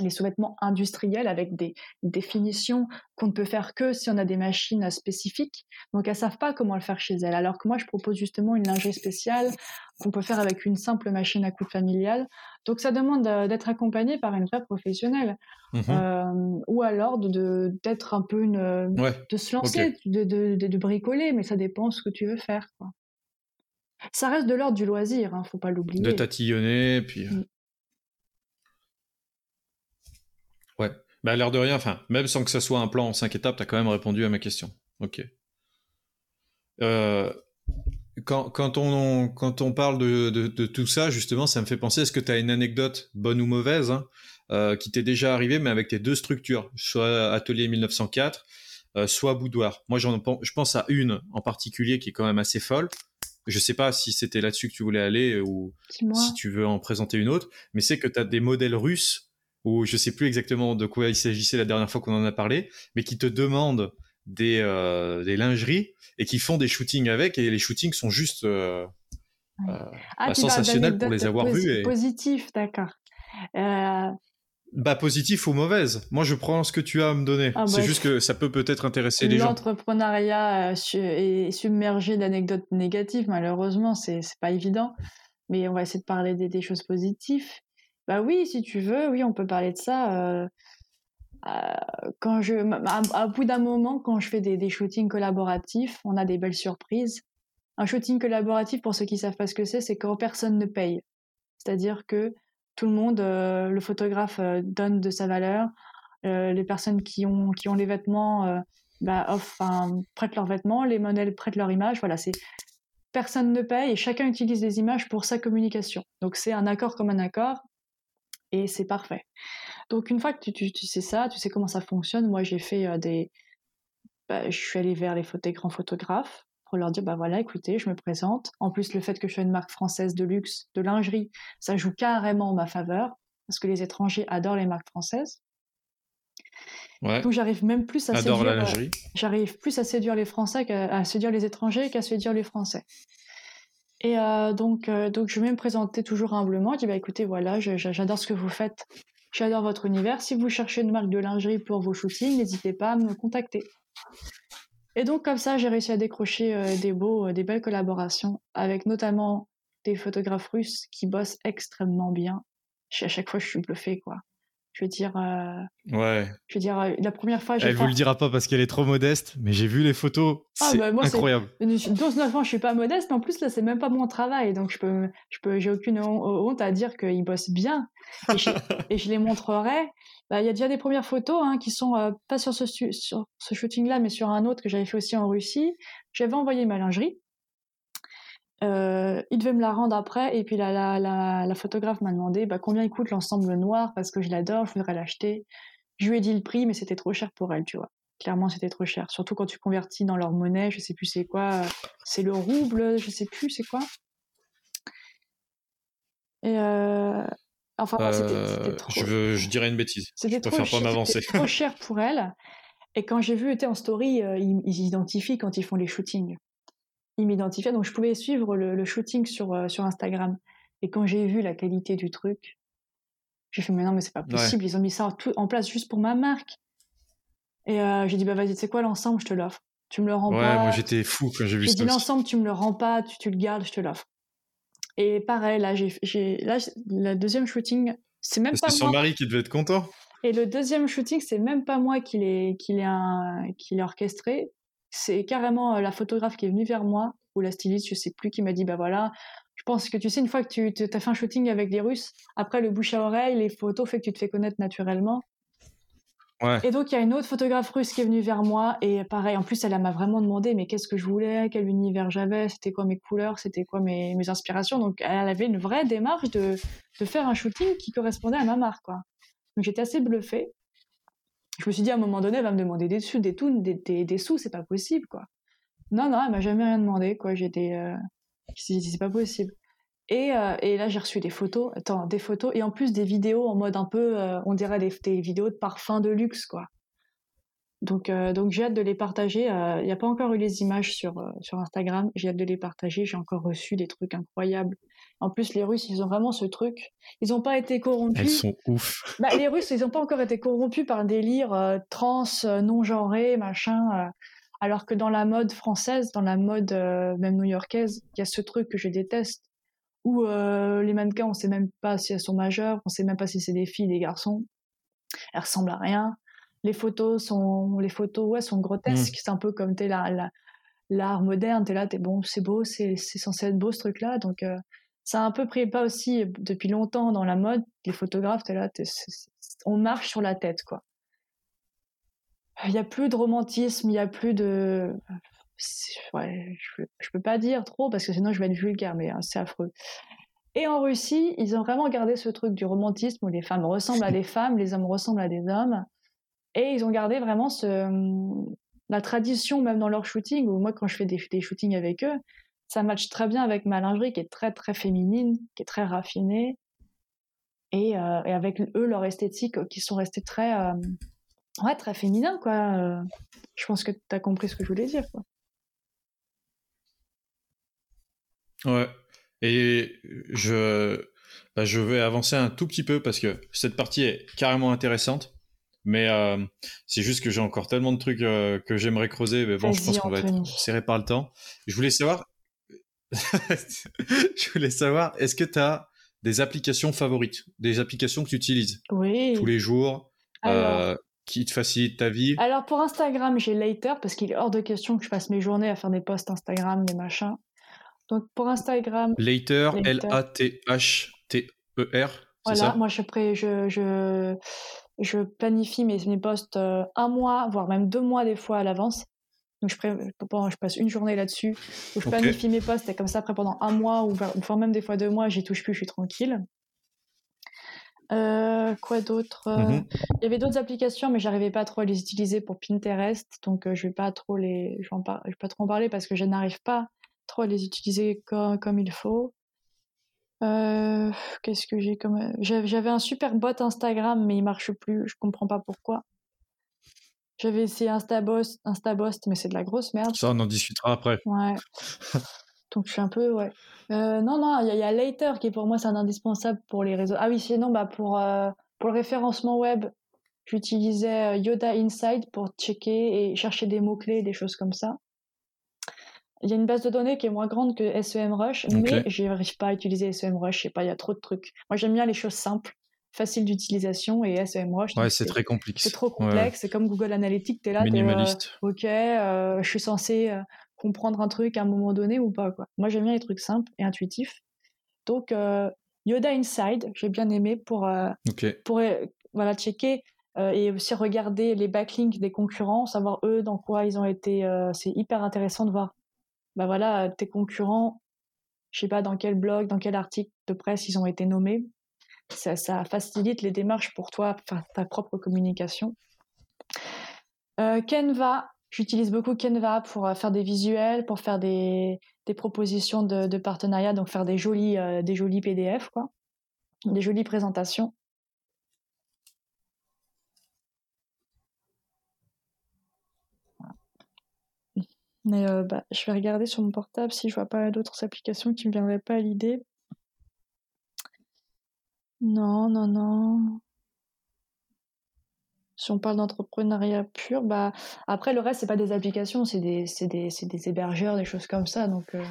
S2: les sous-vêtements industriels avec des définitions qu'on ne peut faire que si on a des machines spécifiques. Donc elles savent pas comment le faire chez elles. Alors que moi, je propose justement une lingerie spéciale qu'on peut faire avec une simple machine à coudre familiale. Donc ça demande d'être accompagné par une vraie professionnelle. Mmh ou alors de d'être un peu une de se lancer de, de, de, bricoler mais ça dépend ce que tu veux faire quoi. Ça reste de l'ordre du loisir, hein, faut pas l'oublier.
S1: De tatillonner, puis. Euh. Mm. Ouais. Bah, à l'air de rien, enfin, même sans que ça soit un plan en cinq étapes, tu as quand même répondu à ma question. Ok. Euh, quand, quand, on, quand on parle de, de, tout ça, justement, ça me fait penser, est-ce que tu as une anecdote, bonne ou mauvaise, hein, euh, qui t'est déjà arrivée, mais avec tes deux structures, soit Atelier 1904, soit Boudoir? Moi, je pense à une en particulier qui est quand même assez folle. Je sais pas si c'était là-dessus que tu voulais aller euh, ou si tu veux en présenter une autre, mais c'est que tu as des modèles russes où je sais plus exactement de quoi il s'agissait la dernière fois qu'on en a parlé, mais qui te demandent des, euh, des lingeries et qui font des shootings avec et les shootings sont juste euh, ah, bah, sensationnels pour les avoir vus. Et...
S2: Positif, d'accord.
S1: Bah positif ou mauvaise. Moi je prends ce que tu as à me donner. Ah, c'est bah, juste que ça peut peut-être intéresser les gens.
S2: L'entrepreneuriat euh, est submergé d'anecdotes négatives, malheureusement, c'est pas évident. Mais on va essayer de parler des, choses positives. Bah oui, si tu veux, oui, on peut parler de ça. Euh, euh, quand je, à, bout d'un moment, quand je fais des, des, shootings collaboratifs, on a des belles surprises. Un shooting collaboratif, pour ceux qui savent pas ce que c'est, c'est quand personne ne paye. C'est-à-dire que tout le monde, euh, le photographe euh, donne de sa valeur. Euh, les personnes qui ont, qui ont les vêtements bah, enfin, prêtent leurs vêtements, les modèles prêtent leur image. Voilà, personne ne paye et chacun utilise les images pour sa communication. Donc c'est un accord comme un accord et c'est parfait. Donc une fois que tu, tu, sais ça, tu sais comment ça fonctionne, moi j'ai fait des... Bah, je suis allée vers les grands photographes pour leur dire bah voilà, écoutez, je me présente. En plus, le fait que je sois une marque française de luxe, de lingerie, ça joue carrément en ma faveur parce que les étrangers adorent les marques françaises. Donc j'arrive même plus à séduire. Euh, j'arrive plus à séduire les Français qu'à séduire les étrangers qu'à séduire les Français. Et euh, donc, euh, donc je vais me présenter toujours humblement. Je dis bah écoutez voilà, j'adore ce que vous faites, j'adore votre univers. Si vous cherchez une marque de lingerie pour vos shootings, n'hésitez pas à me contacter. Et donc comme ça, j'ai réussi à décrocher euh, des beaux, euh, des belles collaborations avec notamment des photographes russes qui bossent extrêmement bien. À chaque fois, je suis bluffée, quoi. Je veux dire. Euh,
S1: ouais.
S2: Je veux dire, la première fois.
S1: Elle vous le dira pas parce qu'elle est trop modeste, mais j'ai vu les photos. Ah, c'est bah, moi, incroyable.
S2: 12 ans, je suis pas modeste, mais en plus, là, c'est même pas mon travail. Donc, je peux, je peux, j'ai aucune honte à dire qu'ils bossent bien. Et je, <laughs> et je les montrerai. Bah, il y a déjà des premières photos hein, qui sont euh, pas sur ce, sur ce shooting-là, mais sur un autre que j'avais fait aussi en Russie. J'avais envoyé ma lingerie. Euh, il devait me la rendre après, et puis la, la, la, photographe m'a demandé bah, combien il coûte l'ensemble noir parce que je l'adore, je voudrais l'acheter. Je lui ai dit le prix, mais c'était trop cher pour elle, tu vois. Clairement, c'était trop cher. Surtout quand tu convertis dans leur monnaie, je sais plus c'est quoi. C'est le rouble, je sais plus c'est quoi. Et enfin, c'était trop.
S1: Je, je, dirais une bêtise.
S2: C'était trop,
S1: pas
S2: trop cher pour elle. Et quand j'ai vu, était en story, ils, ils, identifient quand ils font les shootings. Ils m'identifiaient, donc je pouvais suivre le, le shooting sur, sur Instagram. Et quand j'ai vu la qualité du truc, j'ai fait, mais non, mais c'est pas possible, ils ont mis ça tout en place juste pour ma marque. Et euh, j'ai dit, bah vas-y, c'est quoi l'ensemble, je te l'offre. Tu me le rends
S1: pas.
S2: Ouais,
S1: moi j'étais fou quand j'ai vu ça.
S2: J'ai dit, l'ensemble, tu me le rends pas, tu, tu le gardes, je te l'offre. Et pareil, là, j'ai, là, le deuxième shooting, c'est même pas.
S1: C'est son mari qui devait être content.
S2: Et le deuxième shooting, c'est même pas moi qui l'ai, qui l'ai, qui l'ai orchestré. C'est carrément euh, la photographe qui est venue vers moi, ou la styliste, je sais plus, qui m'a dit, bah voilà, je pense que tu sais, une fois que tu as fait un shooting avec les Russes, après le bouche à oreille, les photos fait que tu te fais connaître naturellement.
S1: Ouais.
S2: Et donc, il y a une autre photographe russe qui est venue vers moi. Et pareil, en plus, elle m'a vraiment demandé mais qu'est-ce que je voulais, quel univers j'avais, c'était quoi mes couleurs, c'était quoi mes, mes, inspirations. Donc, elle avait une vraie démarche de, de, faire un shooting qui correspondait à ma marque. Quoi. Donc, j'étais assez bluffée. Je me suis dit, à un moment donné, elle va me demander des sous, des, sous, c'est pas possible. quoi. Non, non, elle m'a jamais rien demandé. quoi. J'étais. Euh, c'est pas possible. Et, euh, et là, j'ai reçu des photos, attends, des photos, et en plus des vidéos en mode un peu, euh, on dirait des, des, vidéos de parfum de luxe, quoi. Donc, euh, donc j'ai hâte de les partager. Il n'y a pas encore eu les images sur, sur Instagram. J'ai hâte de les partager. J'ai encore reçu des trucs incroyables. En plus, les Russes, ils ont vraiment ce truc. Ils n'ont pas été corrompus.
S1: Elles sont ouf. <laughs>
S2: Bah, les Russes, ils n'ont pas encore été corrompus par un délire trans, non genré, machin. Alors que dans la mode française, dans la mode euh, même new-yorkaise, il y a ce truc que je déteste, où euh, les mannequins, on sait même pas si elles sont majeures, on sait même pas si c'est des filles, des garçons. Elles ressemblent à rien. Les photos sont, les photos, ouais, sont grotesques. Mm. C'est un peu comme t'es là, l'art moderne. T'es là, t'es bon, c'est beau, c'est censé être beau ce truc-là. Donc euh, ça a un peu pris pas aussi depuis longtemps dans la mode. Les photographes, t'es là, on marche sur la tête, quoi il n'y a plus de romantisme, il n'y a plus de. Ouais, je, je peux pas dire trop parce que sinon je vais être vulgaire, mais hein, c'est affreux. Et en Russie, ils ont vraiment gardé ce truc du romantisme où les femmes ressemblent à des <laughs> femmes, les hommes ressemblent à des hommes. Et ils ont gardé vraiment la tradition, même dans leur shooting, où moi, quand je fais des, shootings avec eux, ça matche très bien avec ma lingerie qui est très, très féminine, qui est très raffinée. Et, euh, avec eux, leur esthétique, qui sont restés très. Euh, ouais, très féminin, quoi. Euh, je pense que tu as compris ce que je voulais dire.
S1: Ouais. Et je, bah, je vais avancer un tout petit peu parce que cette partie est carrément intéressante. Mais euh, c'est juste que j'ai encore tellement de trucs euh, que j'aimerais creuser. Mais bon, je pense qu'on va être serré par le temps. Je voulais savoir. <laughs> je voulais savoir, est-ce que tu as des applications favorites Des applications que tu utilises
S2: oui.
S1: tous les jours qui te facilite ta vie?
S2: Alors pour Instagram, j'ai Later parce qu'il est hors de question que je passe mes journées à faire des posts Instagram, des machins. Donc pour Instagram.
S1: Later, L-A-T-H-T-E-R.
S2: Voilà, moi je, je, je, je planifie mes, mes posts euh, un mois, voire même deux mois des fois à l'avance. Donc je, je, passe une journée là-dessus, où je planifie mes posts et comme ça après pendant un mois ou voire même des fois deux mois, j'y touche plus, je suis tranquille. Euh, quoi d'autre euh, mmh Il y avait d'autres applications, mais j'arrivais pas trop à les utiliser pour Pinterest, donc euh, je vais pas trop les, je vais, vais pas trop en parler parce que je n'arrive pas trop à les utiliser comme, comme il faut. Qu'est-ce que j'ai comme J'avais un super bot Instagram, mais il marche plus. Je comprends pas pourquoi. J'avais essayé Instabost, Instabost, mais c'est de la grosse merde.
S1: Ça, on en discutera après.
S2: Ouais. <laughs> Donc je suis un peu, ouais. Euh, non, non, il y, a Later qui pour moi c'est un indispensable pour les réseaux. Ah oui, sinon, bah, pour, euh, pour le référencement web, j'utilisais euh, Yoda Inside pour checker et chercher des mots-clés, des choses comme ça. Il y a une base de données qui est moins grande que SEMrush, mais je n'arrive pas à utiliser SEMrush, je sais pas, il y a trop de trucs. Moi j'aime bien les choses simples, faciles d'utilisation et SEMrush.
S1: Ouais, c'est très complexe.
S2: C'est trop complexe, c'est comme Google Analytics, tu es là,
S1: Minimaliste.
S2: ok, je suis censé comprendre un truc à un moment donné ou pas. Quoi. Moi, j'aime bien les trucs simples et intuitifs. Donc, euh, Yoda Inside, j'ai bien aimé pour, euh, pour euh, voilà, checker et aussi regarder les backlinks des concurrents, savoir eux dans quoi ils ont été. c'est hyper intéressant de voir. Bah voilà, tes concurrents, je sais pas dans quel blog, dans quel article de presse ils ont été nommés. Ça, facilite les démarches pour toi, ta propre communication. Canva, J'utilise beaucoup Canva pour euh, faire des visuels, pour faire des, propositions de, partenariat, donc faire des jolis, euh, PDF. Quoi. des jolies présentations. Mais euh, bah, je vais regarder sur mon portable si je vois pas d'autres applications qui me viendraient pas à l'idée. Non, non, non. Si on parle d'entrepreneuriat pur, bah après le reste c'est pas des applications, c'est des, des, des, hébergeurs, des choses comme ça. Donc, euh,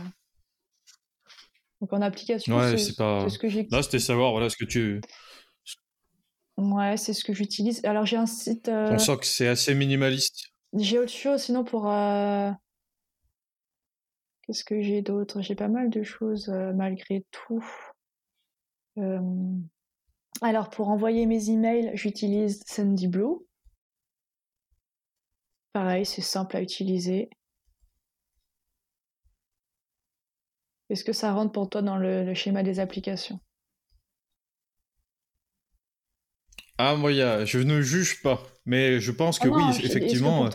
S2: donc en application,
S1: ouais, c'est pas...
S2: ce que j'ai.
S1: Là c'était savoir voilà ce que tu.
S2: Ouais, c'est ce que j'utilise. Alors j'ai un site. On
S1: euh, sent que c'est assez minimaliste.
S2: J'ai autre chose sinon pour. Euh, qu'est-ce que j'ai d'autre? J'ai pas mal de choses malgré tout. Alors, pour envoyer mes emails, j'utilise SendyBlue. Pareil, c'est simple à utiliser. Est-ce que ça rentre pour toi dans le, schéma des applications?
S1: Ah, moi, je ne juge pas, mais je pense que ah oui, effectivement,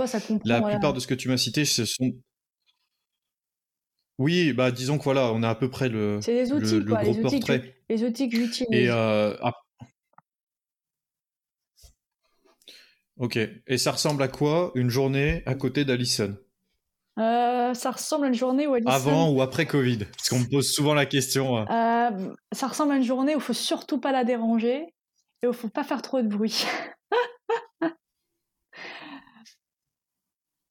S1: la plupart de ce que tu m'as cité, ce sont. Oui, bah disons que voilà, on a à peu près le,
S2: C'est les outils,
S1: le,
S2: les outils
S1: portrait.
S2: Que, les outils que j'utilise.
S1: Et euh, Ok. Et ça ressemble à quoi une journée à côté d'Alison?
S2: Euh, ça ressemble à une journée où Alison...
S1: Avant ou après Covid? Parce qu'on me pose souvent la question.
S2: Euh. Euh, ça ressemble à une journée où il faut surtout pas la déranger et où il faut pas faire trop de bruit. <laughs>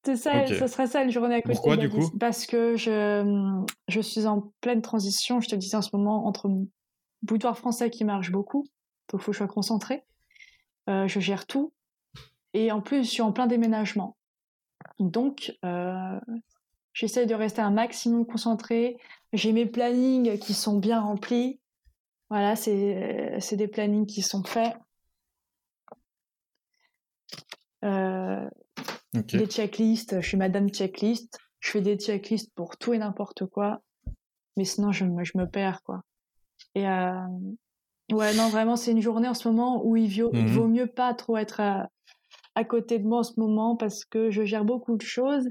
S2: C'est ça, ce serait ça une journée à côté
S1: Pourquoi du coup
S2: Parce que je, je suis en pleine transition, je te disais en ce moment, entre boudoir français qui marche beaucoup, donc il faut que je sois concentrée. je gère tout, et en plus, je suis en plein déménagement. Donc, euh, j'essaie de rester un maximum concentré. J'ai mes plannings qui sont bien remplis. Voilà, c'est des plannings qui sont faits. Euh, des checklists, je suis madame checklist. Je fais des checklists pour tout et n'importe quoi. Mais sinon, je, je, me perds, quoi. Et euh, ouais, non, vraiment, c'est une journée en ce moment où il vaut, il mhm. vaut mieux pas trop être à côté de moi en ce moment parce que je gère beaucoup de choses.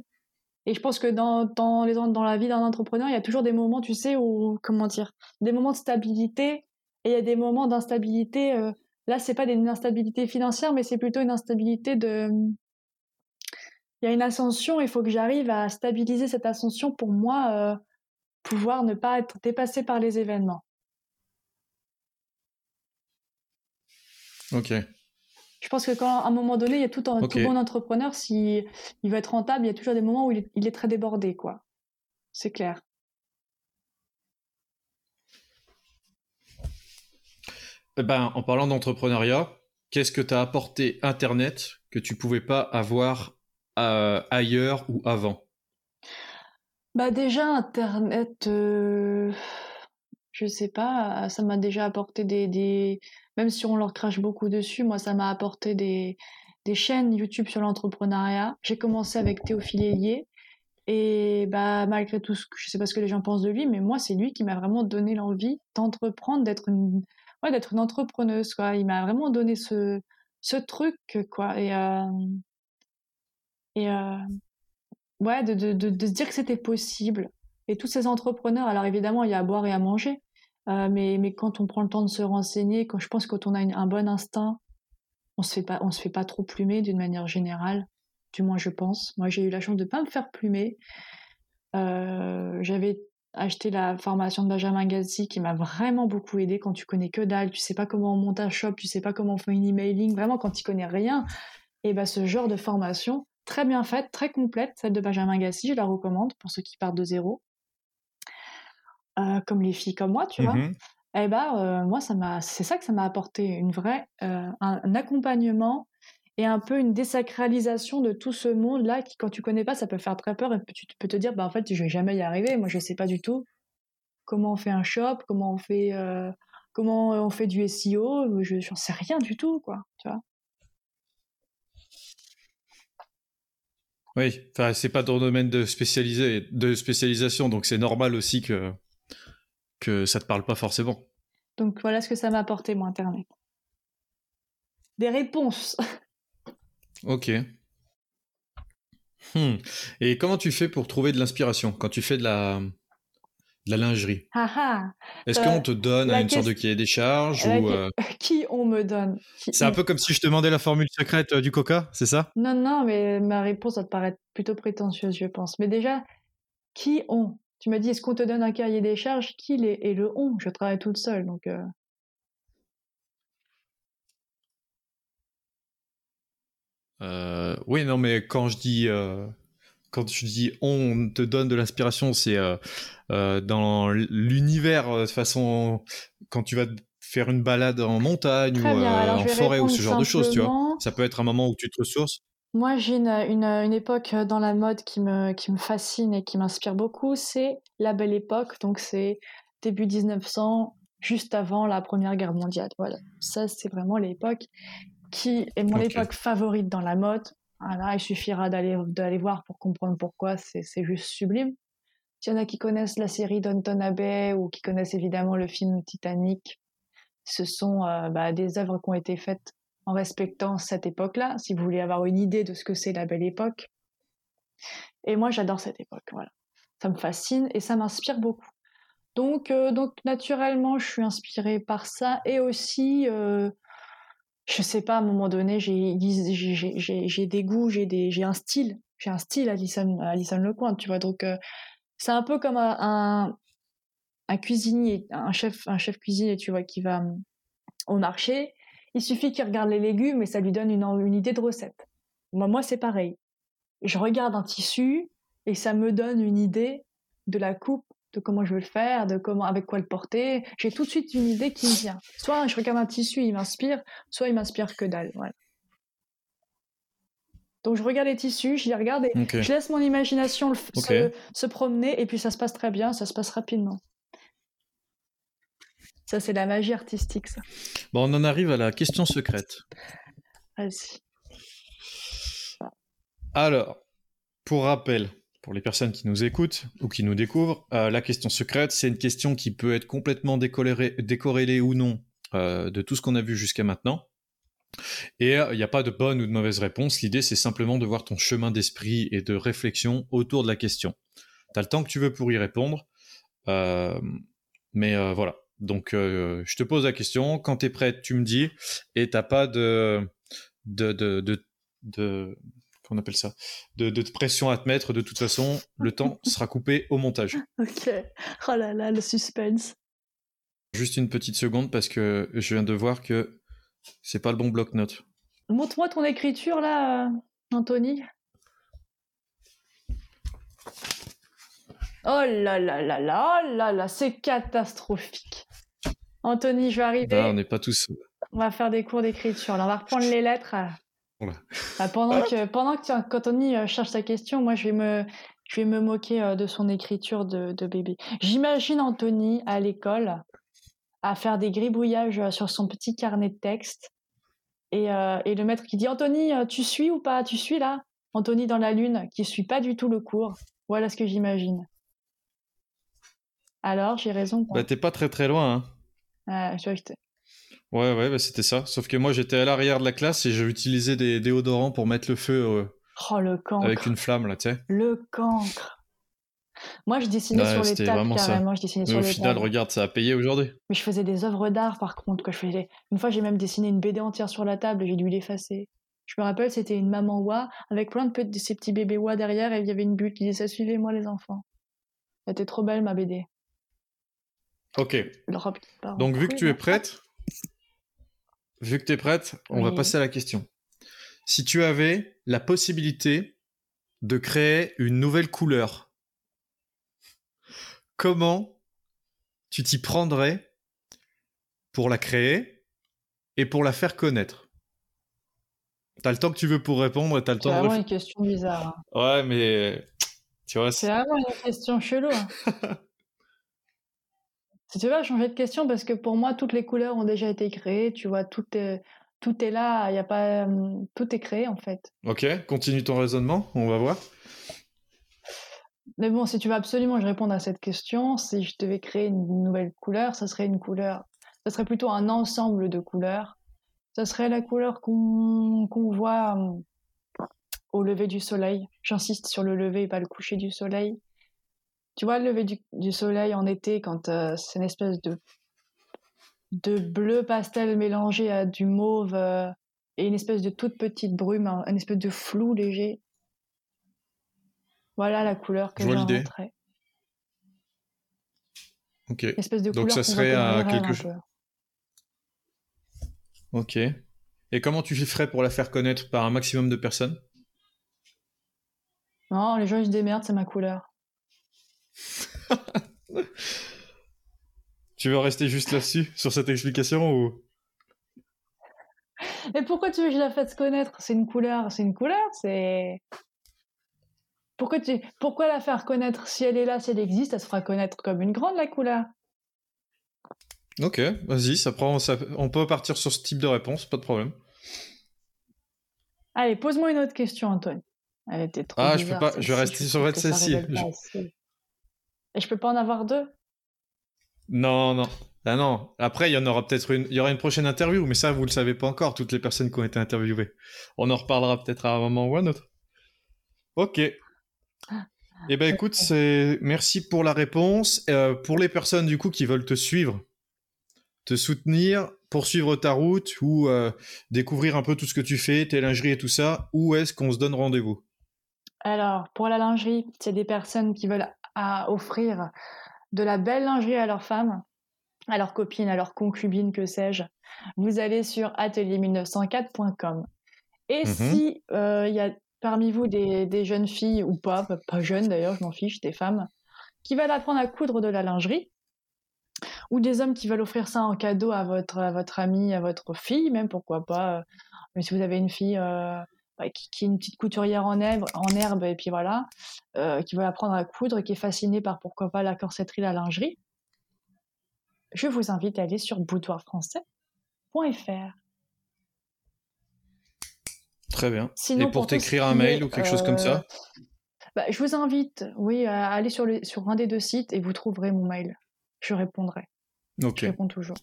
S2: Et je pense que dans, dans, les, dans la vie d'un entrepreneur, il y a toujours des moments, tu sais, où, comment dire, des moments de stabilité et il y a des moments d'instabilité. Euh, là, c'est pas une instabilité financière, mais c'est plutôt une instabilité de. Il y a une ascension, il faut que j'arrive à stabiliser cette ascension pour moi, euh, pouvoir ne pas être dépassé par les événements.
S1: Ok.
S2: Je pense que quand à un moment donné, il y a tout, un, tout bon entrepreneur, s'il il veut être rentable, il y a toujours des moments où il est, très débordé, quoi. C'est clair.
S1: Eh ben, en parlant d'entrepreneuriat, qu'est-ce que t'as apporté Internet que tu pouvais pas avoir euh, ailleurs ou avant?
S2: Bah déjà Internet, euh, je sais pas, ça m'a déjà apporté des, même si on leur crache beaucoup dessus, moi, ça m'a apporté des, des chaînes YouTube sur l'entrepreneuriat. J'ai commencé avec Théophile Hélier. Et bah, malgré tout, ce que, je sais pas ce que les gens pensent de lui, mais moi, c'est lui qui m'a vraiment donné l'envie d'entreprendre, d'être une, ouais, d'être une entrepreneuse, quoi. Il m'a vraiment donné ce, ce truc, quoi. Et, euh, et euh, ouais, de, de, de, se dire que c'était possible. Et tous ces entrepreneurs, alors évidemment, il y a à boire et à manger, euh, mais, mais quand on prend le temps de se renseigner, quand je pense que quand on a un bon instinct, on se fait pas, on se fait pas trop plumer d'une manière générale. Du moins, je pense. Moi, j'ai eu la chance de pas me faire plumer. Euh, j'avais acheté la formation de Benjamin Gazzi qui m'a vraiment beaucoup aidé quand tu connais que dalle, tu sais pas comment on monte un shop, tu sais pas comment on fait une emailing, vraiment quand tu connais rien. Et ben, ce genre de formation, très bien faite, très complète, celle de Benjamin Gassi, je la recommande pour ceux qui partent de zéro. Euh, comme les filles comme moi, tu vois. Mmh eh ben, euh, moi, ça m'a, c'est ça que ça m'a apporté, une vraie, euh, un, accompagnement et un peu une désacralisation de tout ce monde-là qui, quand tu connais pas, ça peut faire très peur et tu peux te dire, bah en fait, je vais jamais y arriver. Moi, je sais pas du tout comment on fait un shop, comment on fait, comment on fait du SEO. Je n'en sais rien du tout, quoi. Tu vois.
S1: Oui, enfin, c'est pas ton domaine de spécialisé, de spécialisation, donc c'est normal aussi que que ça te parle pas forcément.
S2: Donc voilà ce que ça m'a apporté, moi, Internet. Des réponses. <laughs>
S1: ok. Hmm. Et comment tu fais pour trouver de l'inspiration? Quand tu fais de la de la lingerie.
S2: Ah ah.
S1: Est-ce
S2: Euh,
S1: qu'on te donne une sorte de cahier des charges ou euh, <laughs>
S2: Qui on me donne? Qui-
S1: c'est un peu comme si je te demandais la formule secrète euh, du Coca, c'est ça?
S2: Non, non, mais ma réponse va te paraître plutôt prétentieuse, je pense. Mais déjà, qui on? Tu m'as dit, est-ce qu'on te donne un cahier des charges? Qui les... Et le on? Je travaille toute seule, donc... euh,
S1: Euh, Oui, non, mais quand je dis euh, quand je dis on te donne de l'inspiration, c'est euh, euh, dans l'univers euh, de façon quand tu vas faire une balade en montagne
S2: Très
S1: ou
S2: bien,
S1: euh,
S2: alors je
S1: en forêt ou ce genre de choses, tu vois. Ça peut être un moment où tu te ressources.
S2: Moi, j'ai une, une, une époque dans la mode qui me, qui me fascine et qui m'inspire beaucoup, c'est la belle époque, donc c'est début 1900, juste avant la Première Guerre mondiale. Voilà, ça c'est vraiment l'époque qui est mon époque favorite dans la mode. Il suffira d'aller d'aller voir pour comprendre pourquoi, c'est c'est juste sublime. Il y en a qui connaissent la série Downton Abbey ou qui connaissent évidemment le film Titanic. Ce sont euh, bah, des œuvres qui ont été faites en respectant cette époque-là, si vous voulez avoir une idée de ce que c'est la belle époque. Et moi, j'adore cette époque, voilà. Ça me fascine et ça m'inspire beaucoup. Donc, euh, donc, naturellement, je suis inspirée par ça et aussi, euh, je sais pas, à un moment donné, j'ai des goûts, j'ai un style, j'ai un style Alison, Alison Lepointe, tu vois. Donc, euh, c'est un peu comme un, cuisinier, un chef, un chef cuisinier, tu vois, qui va hum, au marché. Il suffit qu'il regarde les légumes et ça lui donne une, une idée de recette. Moi, moi c'est pareil. Je regarde un tissu et ça me donne une idée de la coupe, de comment je veux le faire, de comment, avec quoi le porter. J'ai tout de suite une idée qui me vient. Soit je regarde un tissu, il m'inspire, soit il m'inspire que dalle. Voilà. Donc je regarde les tissus, je les regarde et je laisse mon imagination le se, se promener et puis ça se passe très bien, ça se passe rapidement. Ça, c'est la magie artistique, ça.
S1: Bon, on en arrive à la question secrète.
S2: Vas-y.
S1: Alors, pour rappel, pour les personnes qui nous écoutent ou qui nous découvrent, euh, la question secrète, c'est une question qui peut être complètement décorrélée, ou non euh, de tout ce qu'on a vu jusqu'à maintenant. Et euh, il n'y a pas de bonne ou de mauvaise réponse. L'idée, c'est simplement de voir ton chemin d'esprit et de réflexion autour de la question. Tu as le temps que tu veux pour y répondre. Mais voilà. Donc, je te pose la question. Quand tu es prête, tu me dis. Et tu pas de, de, de, de, de- qu'on appelle ça? De, de pression à te mettre. De toute façon, le temps <laughs> sera coupé au montage.
S2: Ok. Oh là là, le suspense.
S1: Juste une petite seconde parce que je viens de voir que c'est pas le bon bloc-notes.
S2: Montre-moi ton écriture là, euh, Anthony. Oh là là là là, oh là là, c'est catastrophique. Anthony, je vais arriver.
S1: Ah, on n'est pas tous.
S2: On va faire des cours d'écriture. Là, on va reprendre les lettres. euh. Bah, pendant que pendant que tiens, qu'Anthony euh, cherche sa question, moi je vais me je vais me moquer euh, de son écriture de, de bébé. J'imagine Anthony à l'école à faire des gribouillages euh, sur son petit carnet de texte et, euh, et le maître qui dit Anthony, tu suis ou pas? Tu suis là? Anthony dans la lune qui suit pas du tout le cours. Voilà ce que j'imagine. Alors, j'ai raison.
S1: Bah, t'es pas très très loin. Hein.
S2: Euh, j'étais-
S1: Ouais, ouais, bah, c'était ça. Sauf que moi, j'étais à l'arrière de la classe et j'ai utilisé des déodorants pour mettre le feu euh,
S2: Oh le cancre.
S1: avec une flamme, là, tu sais.
S2: Le cancre. Moi, je dessinais
S1: Ouais,
S2: sur les tables carrément. Je dessinais
S1: Mais
S2: sur
S1: au
S2: les
S1: final,
S2: tables.
S1: regarde, ça a payé aujourd'hui.
S2: Mais je faisais des œuvres d'art par contre. Je faisais... Une fois, j'ai même dessiné une BD entière sur la table et j'ai dû l'effacer. Je me rappelle, c'était une maman oie avec plein de petits, ces petits bébés oies derrière et il y avait une bulle qui disait Suivez-moi les enfants. Elle était trop belle ma BD.
S1: Ok. Donc, vu que tu es prête, vu que tu es prête, on va passer à la question. Si tu avais la possibilité de créer une nouvelle couleur, comment tu t'y prendrais pour la créer et pour la faire connaître? T'as le temps que tu veux pour répondre et t'as le
S2: C'est
S1: temps de
S2: vraiment une question bizarre. hein.
S1: Ouais, mais tu vois,
S2: C'est
S1: c'est-
S2: vraiment une question chelou. hein. <laughs> Si tu veux changer de question parce que pour moi, toutes les couleurs ont déjà été créées. Tu vois, tout est, tout est là. Il y a pas, hum, tout est créé en fait.
S1: Ok, continue ton raisonnement, on va voir.
S2: Mais bon, si tu veux absolument que je réponde à cette question, si je devais créer une nouvelle couleur, ça serait une couleur, ça serait plutôt un ensemble de couleurs. Ça serait la couleur qu'on qu'on voit euh, au lever du soleil. J'insiste sur le lever et pas le coucher du soleil. Tu vois le lever du, soleil en été quand euh, c'est une espèce de de bleu pastel mélangé à du mauve euh, et une espèce de toute petite brume, un, une espèce de flou léger. Voilà la couleur que j'inventerais.
S1: Ok.
S2: Une espèce de
S1: Donc
S2: ça
S1: serait à quelque chose. Ok. Et comment tu ferais pour la faire connaître par un maximum de personnes?
S2: Non, les gens ils se démerdent, c'est ma couleur.
S1: Tu veux rester juste là-dessus, sur cette explication ou?
S2: Et pourquoi tu veux que je la fasse connaître? C'est une couleur, c'est une couleur, c'est. Pourquoi, tu... Pourquoi la faire connaître? Si elle est là, si elle existe, elle se fera connaître comme une grande, la couleur.
S1: Ok, vas-y, ça prend, on peut partir sur ce type de réponse, pas de problème.
S2: Allez, pose-moi une autre question, Antoine. Elle était trop
S1: Ah, je peux pas, je vais rester sur votre celle-ci.
S2: Et je peux pas en avoir deux
S1: Non, non. Ah non. Après, il y en aura peut-être une. Il y aura une prochaine interview, mais ça, vous le savez pas encore, toutes les personnes qui ont été interviewées. On en reparlera peut-être à un moment ou à un autre. Ok. Ah. Eh ben écoute, c'est merci pour la réponse. Euh, pour les personnes du coup qui veulent te suivre, te soutenir, poursuivre ta route ou euh, découvrir un peu tout ce que tu fais, tes lingeries et tout ça, où est-ce qu'on se donne rendez-vous?
S2: Alors, pour la lingerie, c'est des personnes qui veulent offrir de la belle lingerie à leurs femmes, à leurs copines, à leurs concubines, que sais-je. Vous allez sur atelier1904.com. Et mmh si euh, il y a parmi vous des, jeunes filles ou pas, pas jeunes d'ailleurs, je m'en fiche, des femmes, qui veulent apprendre à coudre de la lingerie, ou des hommes qui veulent offrir ça en cadeau à votre, à votre ami, à votre fille, même pourquoi pas. Euh, mais si vous avez une fille euh, bah, qui, est une petite couturière en herbe, en herbe et puis voilà, euh, qui veut apprendre à coudre et qui est fascinée par pourquoi pas la corsetterie, la lingerie, je vous invite à aller sur boudoirfrançais.fr.
S1: Très bien. et pour, t'écrire un mail ou quelque chose comme ça
S2: bah, Je vous invite, oui, à aller sur, le, sur un des deux sites et vous trouverez mon mail je répondrai.
S1: Ok.
S2: Je réponds toujours.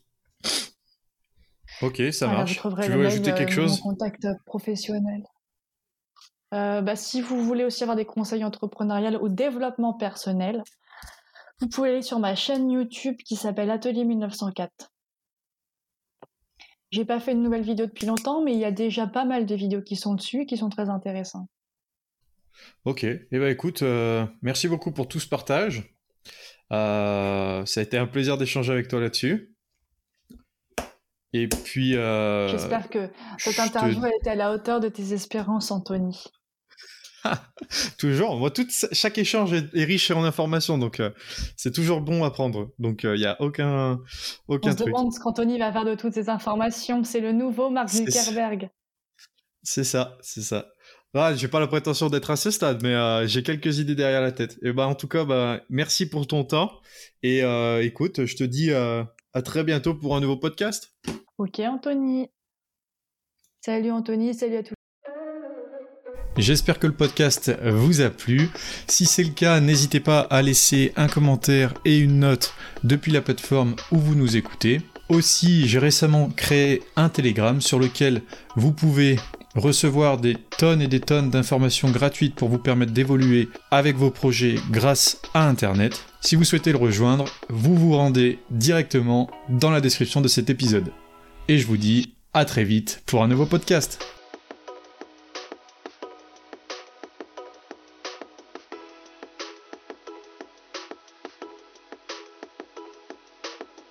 S1: Ok, ça marche. Tu veux ajouter quelque chose?
S2: mon contact professionnel. Euh, bah, si vous voulez aussi avoir des conseils entrepreneuriaux ou développement personnel, vous pouvez aller sur ma chaîne YouTube qui s'appelle Atelier 1904. J'ai pas fait une nouvelle vidéo depuis longtemps, mais il y a déjà pas mal de vidéos qui sont dessus et qui sont très intéressantes.
S1: Ok, et eh ben écoute, euh, merci beaucoup pour tout ce partage. Euh, ça a été un plaisir d'échanger avec toi là-dessus. Et puis. Euh,
S2: J'espère que cette interview a été à la hauteur de tes espérances, Anthony. <laughs>
S1: toujours. Moi, chaque échange est, riche en informations, donc euh, c'est toujours bon à prendre. Donc il n'y a aucun, aucun
S2: On se demande ce qu'Anthony va faire de toutes ces informations. C'est le nouveau Mark Zuckerberg.
S1: C'est ça, c'est ça. Ah, j'ai pas la prétention d'être à ce stade, mais euh, j'ai quelques idées derrière la tête. Et bah, en tout cas, bah, merci pour ton temps. Et euh, écoute, je te dis euh, à très bientôt pour un nouveau podcast.
S2: Ok, Anthony. Salut Anthony, salut à tous.
S1: J'espère que le podcast vous a plu. Si c'est le cas, n'hésitez pas à laisser un commentaire et une note depuis la plateforme où vous nous écoutez. Aussi, j'ai récemment créé un Telegram sur lequel vous pouvez recevoir des tonnes et des tonnes d'informations gratuites pour vous permettre d'évoluer avec vos projets grâce à Internet. Si vous souhaitez le rejoindre, vous vous rendez directement dans la description de cet épisode. Et je vous dis à très vite pour un nouveau podcast.